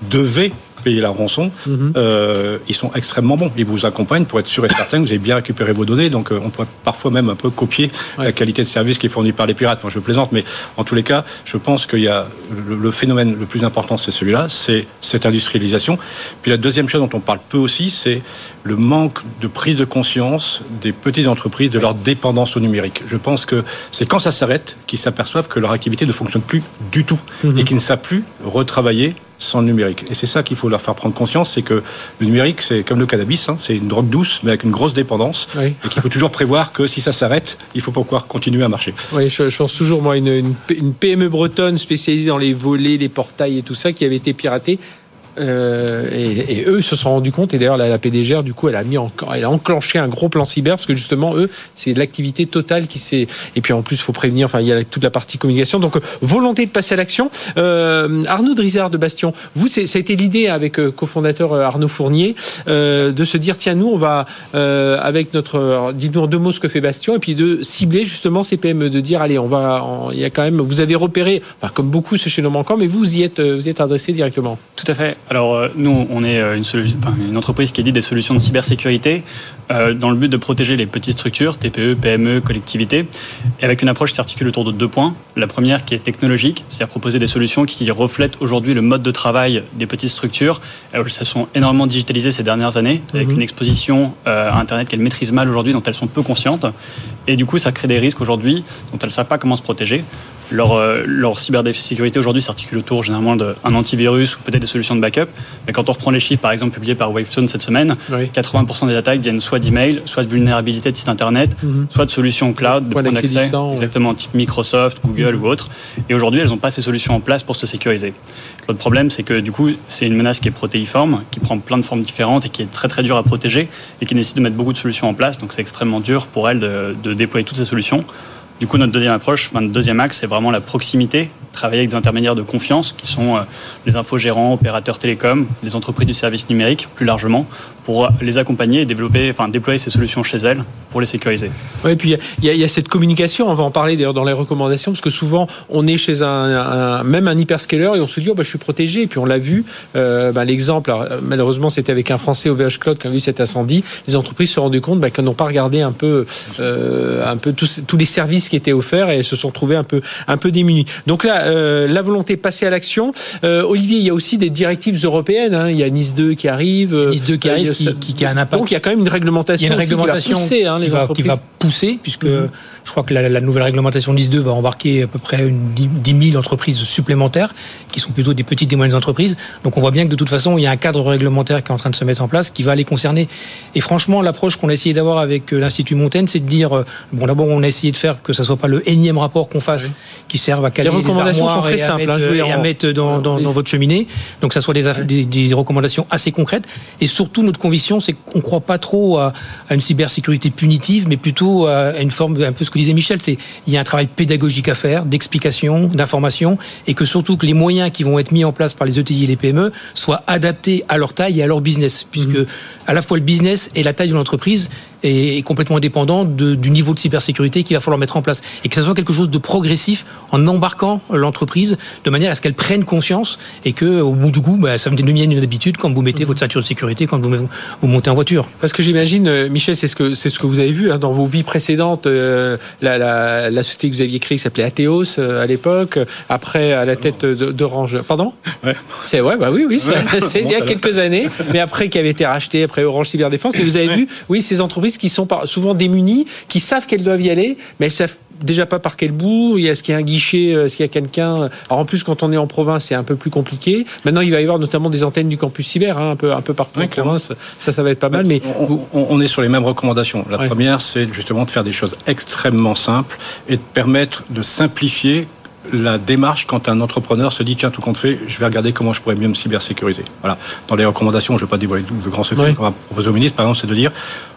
devaient payer la rançon, mhm. euh, ils sont extrêmement bons. Ils vous accompagnent pour être sûr et certain que vous avez bien récupéré vos données. Donc, euh, on peut parfois même un peu copier la qualité de service qui est fournie par les pirates. Moi, je plaisante, mais en tous les cas, je pense qu'il y a le, phénomène le plus important, c'est celui-là, c'est cette industrialisation. Puis la deuxième chose dont on parle peu aussi, c'est le manque de prise de conscience des petites entreprises de leur dépendance au numérique. Je pense que c'est quand ça s'arrête qu'ils s'aperçoivent que leur activité ne fonctionne plus du tout mhm. et qu'ils ne savent plus retravailler sans le numérique. Et c'est ça qu'il faut leur faire prendre conscience, c'est que le numérique, c'est comme le cannabis, hein, c'est une drogue douce, mais avec une grosse dépendance, et qu'il faut toujours prévoir que si ça s'arrête, il faut pouvoir continuer à marcher. Oui, je, pense toujours, moi, une, une, PME bretonne spécialisée dans les volets, les portails et tout ça, qui avait été piratée, euh, et, eux se sont rendus compte, et d'ailleurs la, la, PDGR, du coup, elle a mis elle a enclenché un gros plan cyber parce que justement, eux, c'est l'activité totale qui s'est. Et puis en plus, faut prévenir. Enfin, il y a toute la partie communication. Donc, volonté de passer à l'action. Euh, Arnaud Drizard de Bastion, vous, ça a été l'idée avec euh, cofondateur euh, Arnaud Fournier euh, de se dire tiens, nous, on va avec notre, dites-nous en deux mots ce que fait Bastion, et puis de cibler justement ces PME, de dire allez, on va, il y a quand même, vous avez repéré, enfin, comme beaucoup ce chez nos manquants, mais vous, vous y êtes, vous y êtes adressé directement. Tout à fait. Alors, euh, nous, on est euh, une, une, entreprise qui dit des solutions de cybersécurité euh, dans le but de protéger les petites structures, TPE, PME, collectivités, et avec une approche qui s'articule autour de deux points. La première qui est technologique, c'est-à-dire proposer des solutions qui reflètent aujourd'hui le mode de travail des petites structures. Elles se sont énormément digitalisées ces dernières années, avec mhm. une exposition à Internet qu'elles maîtrisent mal aujourd'hui, dont elles sont peu conscientes. Et du coup, ça crée des risques aujourd'hui dont elles ne savent pas comment se protéger. Leur, euh, leur cybersécurité aujourd'hui s'articule autour généralement d'un antivirus ou peut-être des solutions de backup. Mais quand on reprend les chiffres, par exemple, publiés par Wavestone cette semaine, 80% des attaques viennent soit d'email, soit de vulnérabilité de site internet, mhm. soit de solutions cloud, de points d'accès, exactement, type Microsoft, Google ou autre. Et aujourd'hui, elles n'ont pas ces solutions en place pour se sécuriser. L'autre problème, c'est que du coup, c'est une menace qui est protéiforme, qui prend plein de formes différentes et qui est très très dure à protéger et qui nécessite de mettre beaucoup de solutions en place. Donc c'est extrêmement dur pour elles de, de déployer toutes ces solutions. Du coup, notre deuxième approche, notre deuxième axe, c'est vraiment la proximité, travailler avec des intermédiaires de confiance qui sont euh, les infogérants, opérateurs télécoms, les entreprises du service numérique plus largement, pour les accompagner et développer, enfin déployer ces solutions chez elles pour les sécuriser. Oui, et puis il y, a cette communication. On va en parler d'ailleurs dans les recommandations parce que souvent on est chez un, même un hyperscaler et on se dit oh bah je suis protégé. Et puis on l'a vu. Euh, bah, l'exemple, malheureusement, c'était avec un Français OVH Cloud qui a vu cet incendie. Les entreprises se sont rendues compte bah, qu'elles n'ont pas regardé un peu, euh, un peu tous, tous les services qui étaient offerts et se sont retrouvés un peu, un peu démunis. Donc là, euh, la volonté de passer à l'action. Olivier, il y a aussi des directives européennes. Hein. Il y a Nice 2 qui arrive. Nice 2 qui arrive qui, a un impact. Donc il y a quand même une réglementation, une réglementation qui, va pousser, hein, les qui, va, pousser, puisque mhm. je crois que la, nouvelle réglementation NIS 2 va embarquer à peu près une 10 000 entreprises supplémentaires, qui sont plutôt des petites et moyennes entreprises. Donc on voit bien que de toute façon, il y a un cadre réglementaire qui est en train de se mettre en place, qui va les concerner. Et franchement, l'approche qu'on a essayé d'avoir avec euh, l'Institut Montaigne, c'est de dire, euh, bon d'abord on a essayé de faire que ça soit pas le énième rapport qu'on fasse, qui serve à caler les recommandations sont très simples, à mettre, hein, à mettre dans, dans, votre cheminée. Donc ça soit des, des, des recommandations assez concrètes. Et surtout, notre conviction, c'est qu'on croit pas trop à, une cybersécurité punitive, mais plutôt à une forme, un peu ce que disait Michel, c'est il y a un travail pédagogique à faire, d'explication, d'information, et que surtout que les moyens qui vont être mis en place par les ETI et les PME soient adaptés à leur taille et à leur business, puisque mmh. à la fois le business et la taille de l'entreprise est complètement indépendant du niveau de cybersécurité qu'il va falloir mettre en place. Et que ce soit quelque chose de progressif en embarquant l'entreprise de manière à ce qu'elle prenne conscience et que, au bout du coup, bah, ça me devienne une habitude quand vous mettez mhm. votre ceinture de sécurité, quand vous, vous montez en voiture. Parce que j'imagine, euh, Michel, c'est ce que c'est ce que vous avez vu hein, dans vos vies précédentes. Euh, la, la, la, société que vous aviez créée s'appelait Atheos euh, à l'époque. Après, à la tête d'Orange. Pardon? Ouais. C'est ouais, bah oui, oui, c'est il y a quelques années. Mais après, qui avait été racheté après Orange Cyberdéfense. Et vous avez vu, oui, ces entreprises qui sont souvent démunies, qui savent qu'elles doivent y aller, mais elles savent déjà pas par quel bout. Il y a ce qu'il y a un guichet, est-ce qu'il y a quelqu'un. Alors en plus, quand on est en province, c'est un peu plus compliqué. Maintenant, il va y avoir notamment des antennes du campus cyber, hein, un peu un peu partout en province. Ça, ça va être pas mal. Mais on, est sur les mêmes recommandations. La première, c'est justement de faire des choses extrêmement simples et de permettre de simplifier la démarche quand un entrepreneur se dit tiens tout compte fait je vais regarder comment je pourrais mieux me cybersécuriser voilà dans les recommandations je ne vais pas dévoiler de grands secrets qu'on va proposer au ministre par exemple c'est de dire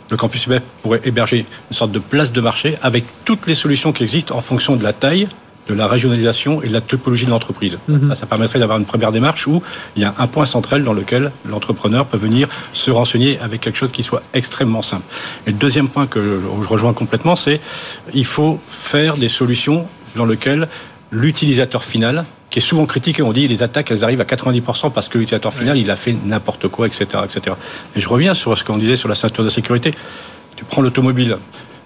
le campus cyber pourrait héberger une sorte de place de marché avec toutes les solutions qui existent en fonction de la taille, de la régionalisation et de la topologie de l'entreprise. Mhm. Ça, ça permettrait d'avoir une première démarche où il y a un point central dans lequel l'entrepreneur peut venir se renseigner avec quelque chose qui soit extrêmement simple. Et le deuxième point que je rejoins complètement, c'est il faut faire des solutions dans lesquelles l'utilisateur final qui est souvent critiqué. On dit les attaques, elles arrivent à 90% parce que l'utilisateur final, il a fait n'importe quoi, etc., etc. Et je reviens sur ce qu'on disait sur la ceinture de sécurité. Tu prends l'automobile.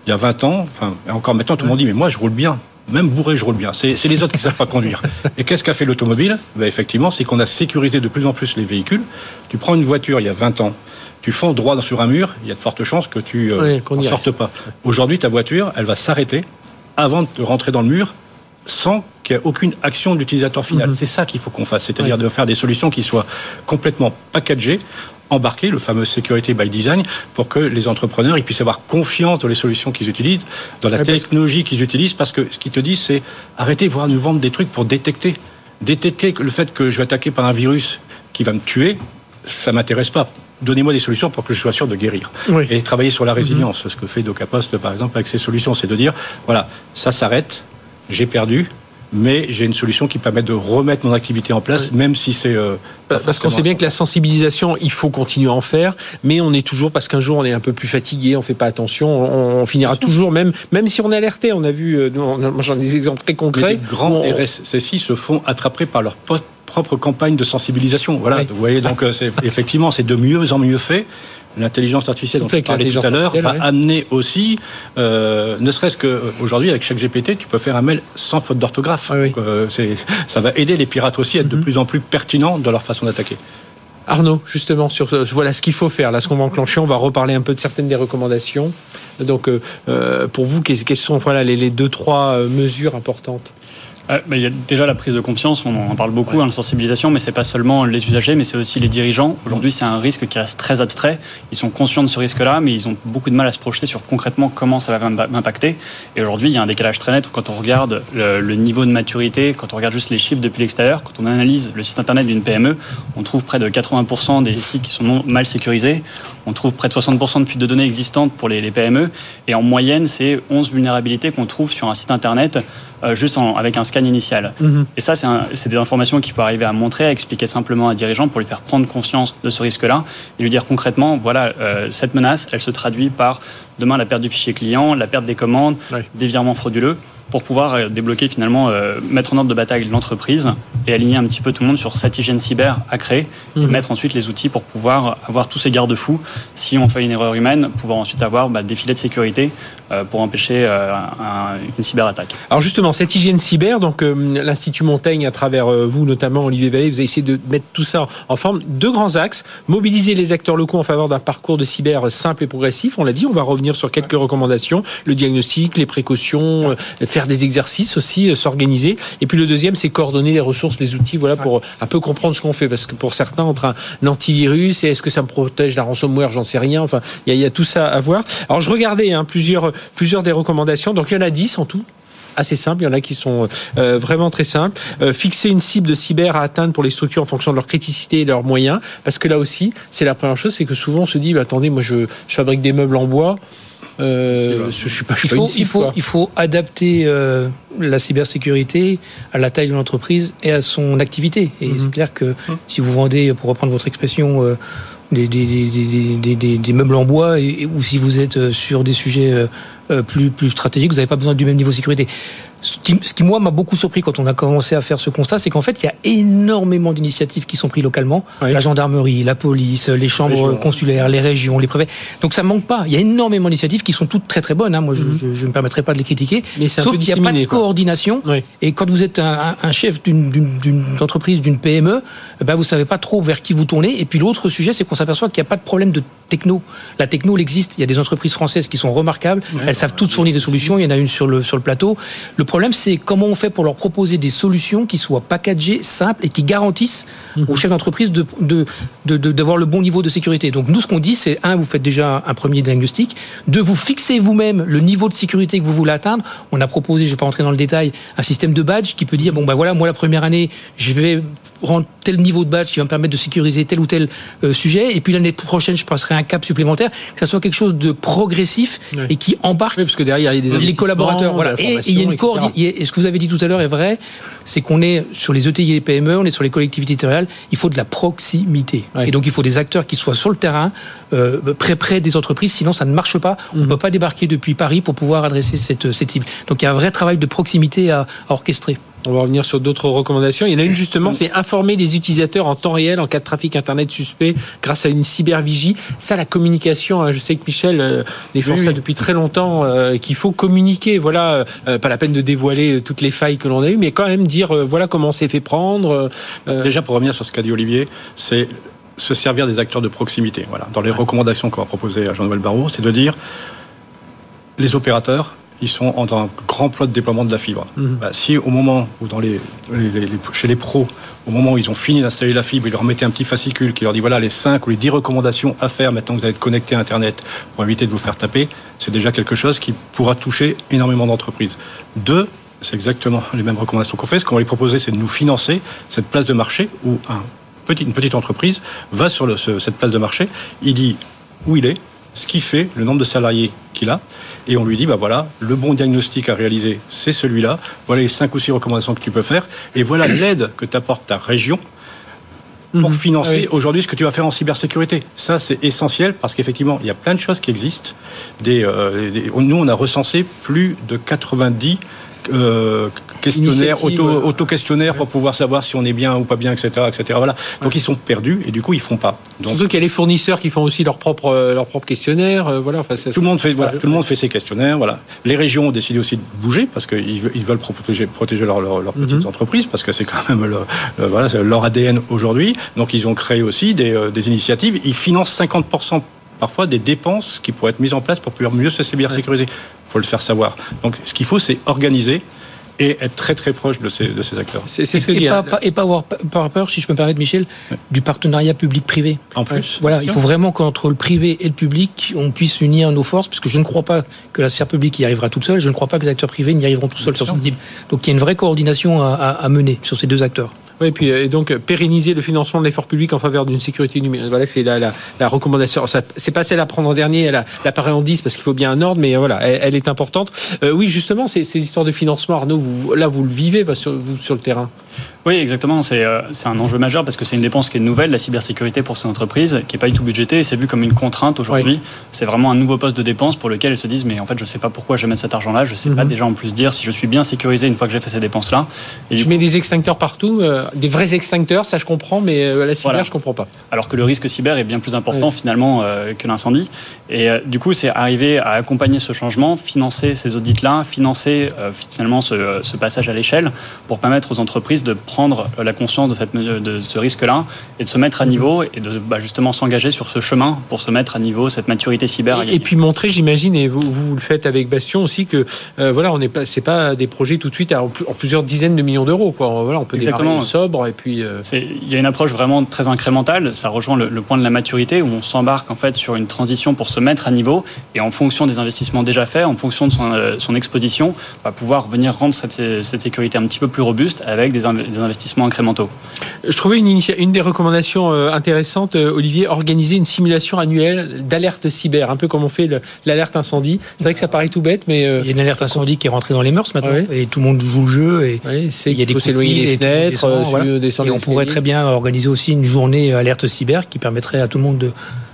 Il y a 20 ans, enfin, encore maintenant, tout le monde dit, mais moi, je roule bien. Même bourré, je roule bien. C'est les autres qui ne savent pas conduire. Et qu'est-ce qu'a fait l'automobile? Ben, Effectivement, c'est qu'on a sécurisé de plus en plus les véhicules. Tu prends une voiture il y a 20 ans, tu fonces droit sur un mur, il y a de fortes chances que tu euh, ne sortes pas. Aujourd'hui, ta voiture, elle va s'arrêter avant de rentrer dans le mur sans qu'il n'y ait aucune action de l'utilisateur final. Mhm. C'est ça qu'il faut qu'on fasse, c'est-à-dire de faire des solutions qui soient complètement packagées, embarquées, le fameux security by design, pour que les entrepreneurs ils puissent avoir confiance dans les solutions qu'ils utilisent, dans la technologie qu'ils utilisent, parce que ce qu'ils te disent, c'est arrêtez de voir nous vendre des trucs pour détecter. Détecter le fait que je vais attaquer par un virus qui va me tuer, ça m'intéresse pas donnez-moi des solutions pour que je sois sûr de guérir. Et travailler sur la résilience, mhm. ce que fait DocaPost par exemple avec ses solutions, c'est de dire, voilà, ça s'arrête, j'ai perdu, mais j'ai une solution qui permet de remettre mon activité en place, même si c'est... Euh, parce qu'on sait bien que la sensibilisation, il faut continuer à en faire, mais on est toujours, parce qu'un jour on est un peu plus fatigué, on fait pas attention, on, finira toujours, même, même si on est alerté, on a vu, euh, j'en ai des exemples très concrets. les grands RSSI se font attraper par leur propre campagne de sensibilisation. Voilà, vous voyez, donc euh, effectivement, c'est de mieux en mieux fait l'intelligence artificielle dont on parlait tout à l'heure va amener aussi, euh, ne serait-ce qu'aujourd'hui avec chaque GPT, tu peux faire un mail sans faute d'orthographe. Euh, ça va aider les pirates aussi à être de mhm. plus en plus pertinents dans leur façon d'attaquer. Arnaud, justement, sur voilà ce qu'il faut faire, là, ce qu'on va enclencher, on va reparler un peu de certaines des recommandations. Donc, euh, pour vous, quelles sont voilà, les deux, trois mesures importantes? Euh, il y a déjà la prise de confiance, on en parle beaucoup, hein, la sensibilisation, mais c'est pas seulement les usagers, mais c'est aussi les dirigeants. Aujourd'hui, c'est un risque qui reste très abstrait. Ils sont conscients de ce risque-là, mais ils ont beaucoup de mal à se projeter sur concrètement comment ça va m'impacter. Et aujourd'hui, il y a un décalage très net où quand on regarde le, niveau de maturité, quand on regarde juste les chiffres depuis l'extérieur, quand on analyse le site internet d'une PME, on trouve près de 80% des sites qui sont mal sécurisés. On trouve près de 60% de fuites de données existantes pour les, PME. Et en moyenne, c'est 11 vulnérabilités qu'on trouve sur un site internet euh, juste avec un scan initial. Mhm. Et ça, c'est des informations qu'il faut arriver à montrer, à expliquer simplement à un dirigeant pour lui faire prendre conscience de ce risque-là et lui dire concrètement, voilà, euh, cette menace, elle se traduit par demain la perte du fichier client, la perte des commandes, des virements frauduleux pour pouvoir euh, débloquer finalement, euh, mettre en ordre de bataille l'entreprise et aligner un petit peu tout le monde sur cette hygiène cyber à créer, et mhm. mettre ensuite les outils pour pouvoir avoir tous ces garde-fous. Si on fait une erreur humaine, pouvoir ensuite avoir bah, des filets de sécurité pour empêcher une cyberattaque. Alors justement, cette hygiène cyber, donc l'Institut Montaigne, à travers vous notamment, Olivier Vallée, vous avez essayé de mettre tout ça en forme. Deux grands axes, mobiliser les acteurs locaux en faveur d'un parcours de cyber simple et progressif, on l'a dit, on va revenir sur quelques recommandations, le diagnostic, les précautions, faire des exercices aussi, euh, s'organiser. Et puis le deuxième, c'est coordonner les ressources, les outils, voilà, pour un peu comprendre ce qu'on fait. Parce que pour certains, entre un, antivirus et est-ce que ça me protège la ransomware, j'en sais rien. Enfin, il y, a tout ça à voir. Alors je regardais hein, plusieurs, plusieurs des recommandations. Donc il y en a 10 en tout assez simples. Il y en a qui sont euh, vraiment très simples. Euh, fixer une cible de cyber à atteindre pour les structures en fonction de leur criticité et leurs moyens. Parce que là aussi, c'est la première chose, c'est que souvent on se dit, bah, attendez, moi je, je fabrique des meubles en bois. Euh, je suis pas, il, faut, il, faut, il faut adapter euh, la cybersécurité à la taille de l'entreprise et à son activité. Et mhm. c'est clair que mhm. si vous vendez, pour reprendre votre expression, euh, des, meubles en bois et, ou si vous êtes sur des sujets plus, plus stratégiques, vous n'avez pas besoin du même niveau de sécurité. Ce qui, moi, m'a beaucoup surpris quand on a commencé à faire ce constat, c'est qu'en fait, il y a énormément d'initiatives qui sont prises localement. La gendarmerie, la police, les chambres consulaires, les régions, les préfets. Donc ça manque pas. Il y a énormément d'initiatives qui sont toutes très très bonnes. Hein. Moi, je ne mhm. me permettrai pas de les critiquer. Mais Sauf qu'il n'y a pas de coordination. Et quand vous êtes un, un chef d'une entreprise, d'une PME, ben vous savez pas trop vers qui vous tournez. Et puis l'autre sujet, c'est qu'on s'aperçoit qu'il n'y a pas de problème de techno. La techno, elle existe. Il y a des entreprises françaises qui sont remarquables. Elles savent toutes fournir des solutions. Il y en a une sur le, sur le plateau. Le problème, c'est comment on fait pour leur proposer des solutions qui soient packagées, simples et qui garantissent mhm. aux chefs d'entreprise de, de, d'avoir le bon niveau de sécurité. Donc nous, ce qu'on dit, c'est un, vous faites déjà un premier diagnostic. Deux, vous fixez vous-même le niveau de sécurité que vous voulez atteindre. On a proposé, je ne vais pas rentrer dans le détail, un système de badge qui peut dire bon ben voilà, moi la première année, je vais rendre tel niveau de badge qui va me permettre de sécuriser tel ou tel euh, sujet, et puis l'année prochaine, je passerai un cap supplémentaire, que ça soit quelque chose de progressif et qui embarque parce que derrière il y a des les collaborateurs. Voilà. Et il y a une coordination ce que vous avez dit tout à l'heure est vrai, c'est qu'on est sur les ETI et les PME, on est sur les collectivités territoriales, il faut de la proximité. Et donc il faut des acteurs qui soient sur le terrain, euh, près près des entreprises, sinon ça ne marche pas. On ne mhm. peut pas débarquer depuis Paris pour pouvoir adresser cette, cette cible. Donc il y a un vrai travail de proximité à orchestrer. On va revenir sur d'autres recommandations. Il y en a une justement, c'est informer les utilisateurs en temps réel en cas de trafic internet suspect grâce à une cybervigie. Ça, la communication, hein, je sais que Michel euh, défend ça depuis très longtemps, euh, qu'il faut communiquer. Voilà, euh, pas la peine de dévoiler toutes les failles que l'on a eues, mais quand même dire voilà comment on s'est fait prendre. Déjà, pour revenir sur ce qu'a dit Olivier, c'est se servir des acteurs de proximité. Voilà, dans les recommandations qu'on va proposer à Jean-Noël Barrot, c'est de dire les opérateurs ils sont en un grand plan de déploiement de la fibre. Mhm. Bah, si au moment où dans les, chez les pros, au moment où ils ont fini d'installer la fibre, ils leur mettaient un petit fascicule qui leur dit voilà les 5 ou les 10 recommandations à faire maintenant que vous allez être connecté à Internet pour éviter de vous faire taper, c'est déjà quelque chose qui pourra toucher énormément d'entreprises. Deux, c'est exactement les mêmes recommandations qu'on fait. Ce qu'on va lui proposer, c'est de nous financer cette place de marché où un petit, une petite entreprise va sur cette place de marché, il dit où il est, ce qu'il fait, le nombre de salariés qu'il a, et on lui dit, bah voilà, le bon diagnostic à réaliser, c'est celui-là, voilà les cinq ou six recommandations que tu peux faire, et voilà l'aide que t'apporte ta région pour mhm. financer ah aujourd'hui ce que tu vas faire en cybersécurité. Ça, c'est essentiel parce qu'effectivement, il y a plein de choses qui existent. Des, euh, nous, on a recensé plus de 90 euh, questionnaire, auto, questionnaire pour pouvoir savoir si on est bien ou pas bien, etc., etc. Voilà. Donc ils sont perdus et du coup ils font pas. Donc, Surtout qu'il y a les fournisseurs qui font aussi leur propre euh, leur propre questionnaire. Euh, voilà. Enfin, tout le monde fait voilà, tout le monde fait ses questionnaires. Voilà. Les régions ont décidé aussi de bouger parce qu'ils ils veulent protéger protéger leurs leur, leur petites mhm. entreprises parce que c'est quand même leur, voilà leur ADN aujourd'hui. Donc ils ont créé aussi des, des initiatives. Ils financent 50% parfois des dépenses qui pourraient être mises en place pour pouvoir mieux se cybersécuriser. Faut le faire savoir. Donc ce qu'il faut, c'est organiser et être très très proche de ces, de ces acteurs. C'est ce que et, dit, pas, et pas avoir peur, si je peux me permettre, Michel, du partenariat public-privé. En plus. Voilà, il faut vraiment qu'entre le privé et le public, on puisse unir nos forces, parce que je ne crois pas que la sphère publique y arrivera toute seule, je ne crois pas que les acteurs privés n'y arriveront tout seuls sur cette. Donc il y a une vraie coordination à, à mener sur ces deux acteurs. Oui, et puis donc pérenniser le financement de l'effort public en faveur d'une sécurité numérique. Voilà, c'est la, la, la, recommandation. C'est pas celle à prendre en dernier, elle, apparaît en 10 parce qu'il faut bien un ordre, mais voilà, elle, est importante. Euh, oui, justement, ces, ces histoires de financement, Arnaud, vous, là, vous le vivez vous, sur le terrain? Oui, exactement. Euh, c'est un enjeu majeur parce que c'est une dépense qui est nouvelle, la cybersécurité pour ces entreprises, qui n'est pas du tout budgétée c'est vu comme une contrainte aujourd'hui. C'est vraiment un nouveau poste de dépense pour lequel elles se disent mais en fait je ne sais pas pourquoi je vais mettre cet argent-là, je ne sais pas mhm. déjà en plus dire si je suis bien sécurisé une fois que j'ai fait ces dépenses-là. Je mets des extincteurs partout, euh, des vrais extincteurs, ça je comprends, mais euh, la cyber je comprends pas. Alors que le risque cyber est bien plus important finalement que l'incendie. Et du coup c'est arriver à accompagner ce changement, financer ces audits-là, financer finalement ce, ce passage à l'échelle pour permettre aux entreprises de prendre la conscience de, cette, de ce risque-là et de se mettre à niveau et de bah, justement s'engager sur ce chemin pour se mettre à niveau cette maturité cyber. Et, puis montrer, j'imagine, et vous, vous le faites avec Bastion aussi, que euh, voilà, on n'est pas, c'est pas des projets tout de suite en plusieurs dizaines de millions d'euros. Quoi. Voilà, on peut Exactement. sobre et puis. Euh, il y a une approche vraiment très incrémentale. Ça rejoint le, point de la maturité où on s'embarque en fait sur une transition pour se mettre à niveau et en fonction des investissements déjà faits, en fonction de son, euh, son exposition, on va pouvoir venir rendre cette, cette sécurité un petit peu plus robuste avec des, des d'investissement incrémentaux. Je trouvais une, une des recommandations intéressantes, Olivier, organiser une simulation annuelle d'alerte cyber, un peu comme on fait l'alerte incendie. C'est vrai que ça paraît tout bête, mais... Il y a une alerte incendie qui est rentrée dans les mœurs maintenant, et tout le monde joue le jeu, et il y a des s'éloigner les fenêtres, et on pourrait très bien organiser aussi une journée alerte cyber qui permettrait à tout le monde de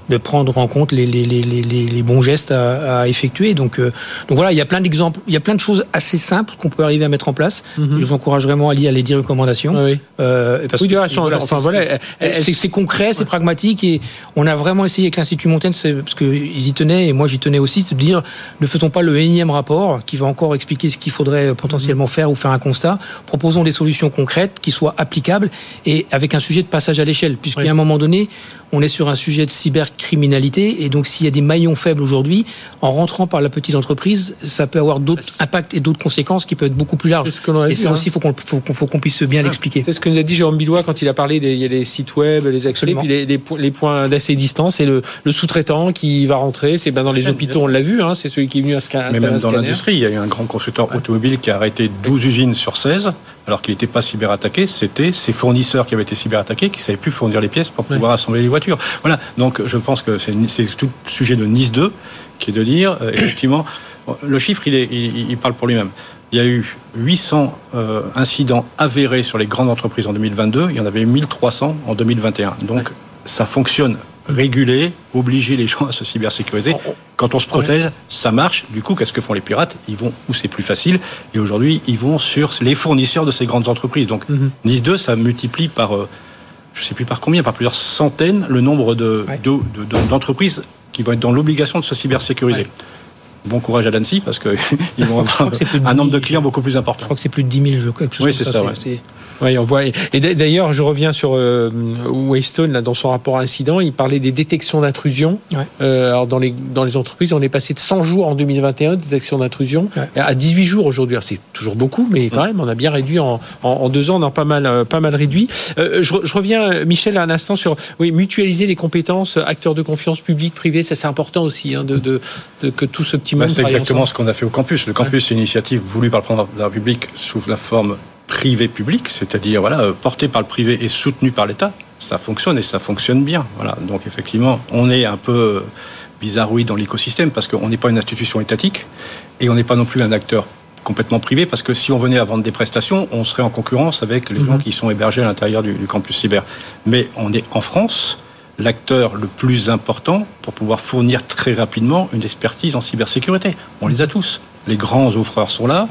de prendre en compte les, les, les, les bons gestes à, à effectuer. Donc, euh, donc voilà, il y a plein d'exemples, il y a plein de choses assez simples qu'on peut arriver à mettre en place. Mhm. Je vous encourage vraiment à lire les 10 recommandations. Oui, euh, parce que enfin, voilà, c'est concret, c'est pragmatique et on a vraiment essayé avec l'Institut Montaigne, parce qu'ils y tenaient et moi j'y tenais aussi, de dire ne faisons pas le énième rapport qui va encore expliquer ce qu'il faudrait potentiellement faire ou faire un constat. Proposons des solutions concrètes qui soient applicables et avec un sujet de passage à l'échelle, puisqu'à un moment donné, on est sur un sujet de cybercriminalité et donc s'il y a des maillons faibles aujourd'hui, en rentrant par la petite entreprise, ça peut avoir d'autres impacts et d'autres conséquences qui peuvent être beaucoup plus larges. et ça aussi, il faut qu'on faut, qu'on puisse bien ah. l'expliquer. C'est ce que nous a dit Jérôme Billois quand il a parlé des il y a les sites web, les accès, puis les, les, points d'assez distance et le, le sous-traitant qui va rentrer. C'est ben dans les hôpitaux, on l'a vu, hein, c'est celui qui est venu à ce Mais même dans l'industrie, il y a eu un grand constructeur automobile qui a arrêté 12 usines sur 16 alors qu'il n'était pas cyberattaqué, c'était ses fournisseurs qui avaient été cyberattaqués qui ne savaient plus fournir les pièces pour pouvoir assembler les voitures. Voilà, donc je pense que c'est tout le sujet de Nice 2 qui est de dire, euh, effectivement, le chiffre, il, est, il, parle pour lui-même. Il y a eu 800 euh, incidents avérés sur les grandes entreprises en 2022, il y en avait 1300 en 2021. Donc ça fonctionne réguler, obliger les gens à se cybersécuriser. Quand on se protège, ça marche. Du coup, qu'est-ce que font les pirates? Ils vont où c'est plus facile. Et aujourd'hui, ils vont sur les fournisseurs de ces grandes entreprises. Donc, mhm. Nice 2, ça multiplie par, euh, je ne sais plus par combien, par plusieurs centaines, le nombre d'entreprises de, qui vont être dans l'obligation de se cybersécuriser. Bon courage à l'ANSI parce qu'ils vont avoir un nombre de clients beaucoup plus important. Je crois que c'est plus de 10 000 jeux. Oui, c'est ça. Oui, on voit. Et d'ailleurs, je reviens sur euh, Wavestone, là, dans son rapport incident, il parlait des détections d'intrusion. Euh, alors, dans les, dans les entreprises, on est passé de 100 jours en 2021, détection d'intrusion, à 18 jours aujourd'hui. C'est toujours beaucoup, mais quand même, on a bien réduit en, en, deux ans, on a pas mal, euh, pas mal réduit. Euh, je, je, reviens, Michel, à un instant sur oui, mutualiser les compétences, acteurs de confiance public, privé, ça c'est important aussi, hein, de, de, de, que tout ce petit Bah, c'est exactement ce qu'on a fait au campus. Le campus, c'est une initiative voulue par le président de la République sous la forme privé-public, c'est-à-dire voilà, euh, porté par le privé et soutenu par l'État, ça fonctionne et ça fonctionne bien. Voilà. Donc effectivement, on est un peu euh, bizarroïde dans l'écosystème parce qu'on n'est pas une institution étatique et on n'est pas non plus un acteur complètement privé parce que si on venait à vendre des prestations, on serait en concurrence avec les gens mhm. qui sont hébergés à l'intérieur du, du, campus cyber. Mais on est en France l'acteur le plus important pour pouvoir fournir très rapidement une expertise en cybersécurité. On les a tous les grands offreurs sont là,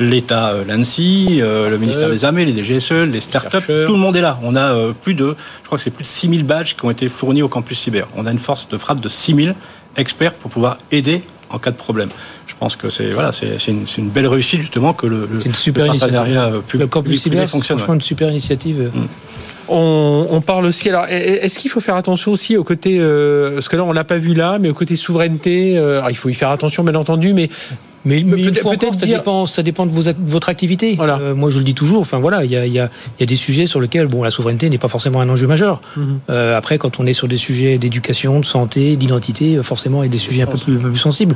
l'État, euh, l'ANSI, euh, le ministère des Armées, les DGSE, les startups, tout le monde est là. On a euh, plus de, je crois que c'est plus de 6000 badges qui ont été fournis au campus cyber. On a une force de frappe de 6000 experts pour pouvoir aider en cas de problème. Je pense que c'est voilà, c'est une, belle réussite justement que le, une super partenariat public, le campus cyber, fonctionne. Franchement, une super initiative. Mm. On, parle aussi. Alors, est-ce qu'il faut faire attention aussi au côté, parce que là, on l'a pas vu là, mais au côté souveraineté. il faut y faire attention, bien entendu, mais mais, peut-être ça, dépend, ça dépend de, votre activité. Voilà. Euh, moi, je le dis toujours. Enfin voilà, il y a, y, a, y a, des sujets sur lesquels bon, la souveraineté n'est pas forcément un enjeu majeur. Mhm. euh, après, quand on est sur des sujets d'éducation, de santé, d'identité, euh, forcément, il y a des sujets un peu plus, sensibles.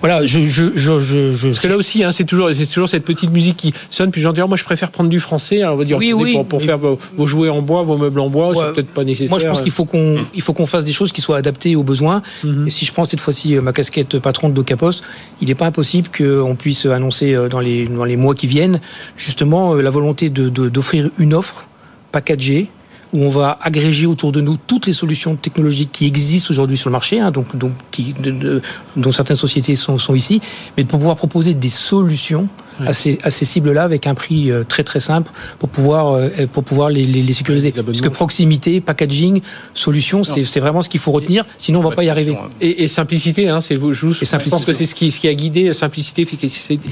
Voilà, je, je, je, je, Parce que là aussi, hein, c'est toujours, c'est toujours cette petite musique qui sonne. Puis j'en dis, moi, je préfère prendre du français. Alors, on va dire, oui, oui, pour, pour faire vos, jouets en bois, vos meubles en bois, c'est peut-être pas nécessaire. Moi, je pense qu'il faut qu'on, mm. il faut qu'on fasse des choses qui soient adaptées aux besoins. Mhm. Et si je prends cette fois-ci ma casquette patron de Docapos, il n'est pas impossible qu'on puisse annoncer euh, dans les, dans les mois qui viennent, justement, euh, la volonté d'offrir une offre packagée où on va agréger autour de nous toutes les solutions technologiques qui existent aujourd'hui sur le marché, hein, dont certaines sociétés sont, ici, mais de pouvoir proposer des solutions à ces, cibles-là avec un prix euh, très très simple pour pouvoir, euh, pour pouvoir les, les, sécuriser. Parce que proximité, packaging, solution, c'est vraiment ce qu'il faut retenir, sinon on va pas y arriver. Et, simplicité, hein, c'est je, je, je pense que c'est ce qui, ce qui a guidé simplicité,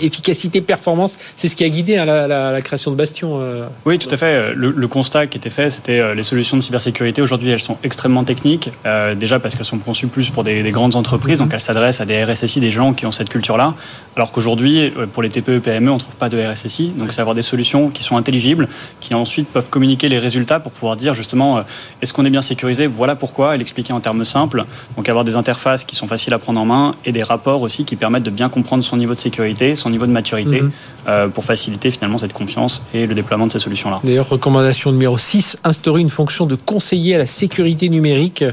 efficacité, performance, c'est ce qui a guidé hein, la, la, création de Bastion. Euh. Oui, tout à fait. Le, constat qui était fait, c'était les solutions de cybersécurité. Aujourd'hui, elles sont extrêmement techniques, déjà parce qu'elles sont conçues plus pour des, grandes entreprises, mm-hmm. donc elles s'adressent à des RSSI, des gens qui ont cette culture-là, alors qu'aujourd'hui, pour les TPE, PME, on ne trouve pas de RSSI. Donc, c'est avoir des solutions qui sont intelligibles, qui ensuite peuvent communiquer les résultats pour pouvoir dire justement euh, est-ce qu'on est bien sécurisé? Voilà pourquoi, et l'expliquer en termes simples. Donc, avoir des interfaces qui sont faciles à prendre en main et des rapports aussi qui permettent de bien comprendre son niveau de sécurité, son niveau de maturité, mhm. euh, pour faciliter finalement cette confiance et le déploiement de ces solutions-là. D'ailleurs, recommandation numéro 6, instaurer une fonction de conseiller à la sécurité numérique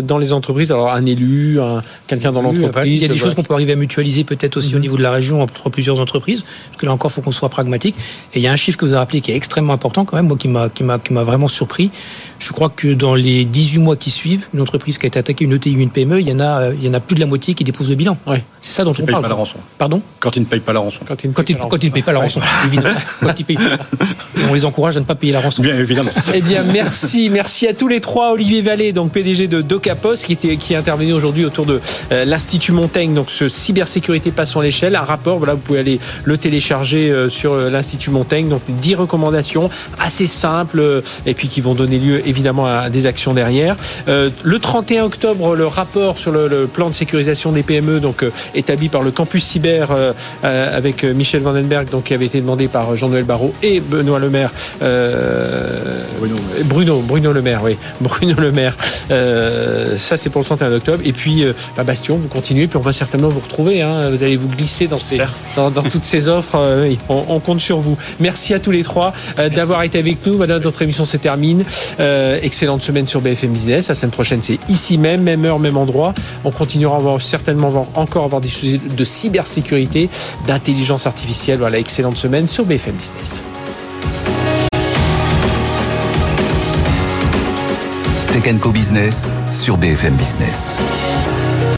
dans les entreprises. Alors, un élu, quelqu'un dans l'entreprise. Il y a des choses qu'on peut arriver à mutualiser peut-être aussi au mhm. niveau de la région entre plusieurs entreprises, que là encore, il faut qu'on soit pragmatique. Et il y a un chiffre que vous avez rappelé qui est extrêmement important quand même, moi qui m'a qui m'a qui m'a vraiment surpris. Je crois que dans les 18 mois qui suivent, une entreprise qui a été attaquée, une ETI, une PME, il y en a il y en a plus de la moitié qui dépose le bilan. Ouais. C'est ça dont on parle. Pas la rançon. Pardon Quand ils ne payent pas la rançon. Quand ils ne payent, pas, la rançon, évidemment. quand ils payent on les encourage à ne pas payer la rançon. Bien évidemment. Eh bien, merci, merci à tous les trois. Olivier Vallée, donc PDG de Docapos, qui était qui est intervenu aujourd'hui autour de euh, l'Institut Montaigne, donc ce cybersécurité passant l'échelle, un rapport. Voilà, vous pouvez aller le télécharger euh, sur euh, l'Institut Montaigne. Donc 10 recommandations assez simples et puis qui vont donner lieu évidemment à des actions derrière. le 31 octobre, le rapport sur le, plan de sécurisation des PME, donc établi par le campus cyber avec Michel Vandenberg, donc qui avait été demandé par Jean-Noël Barrot et Benoît Le Maire. Bruno, Bruno, Bruno Le Maire, oui, Bruno Le Maire. ça c'est pour le 31 octobre. Et puis bah, Bastion, vous continuez, puis on va certainement vous retrouver. Hein. Vous allez vous glisser dans, ces, dans, toutes ces offres. Euh, on, compte sur vous. Merci à tous les trois euh, d'avoir été avec nous. Voilà, notre émission se termine. Euh, excellente semaine sur BFM Business. La semaine prochaine, c'est ici même, même heure, même endroit. On continuera à avoir, certainement encore avoir des choses de cybersécurité, d'intelligence artificielle. Voilà, excellente semaine sur BFM Business. Tech Co Business sur BFM Business.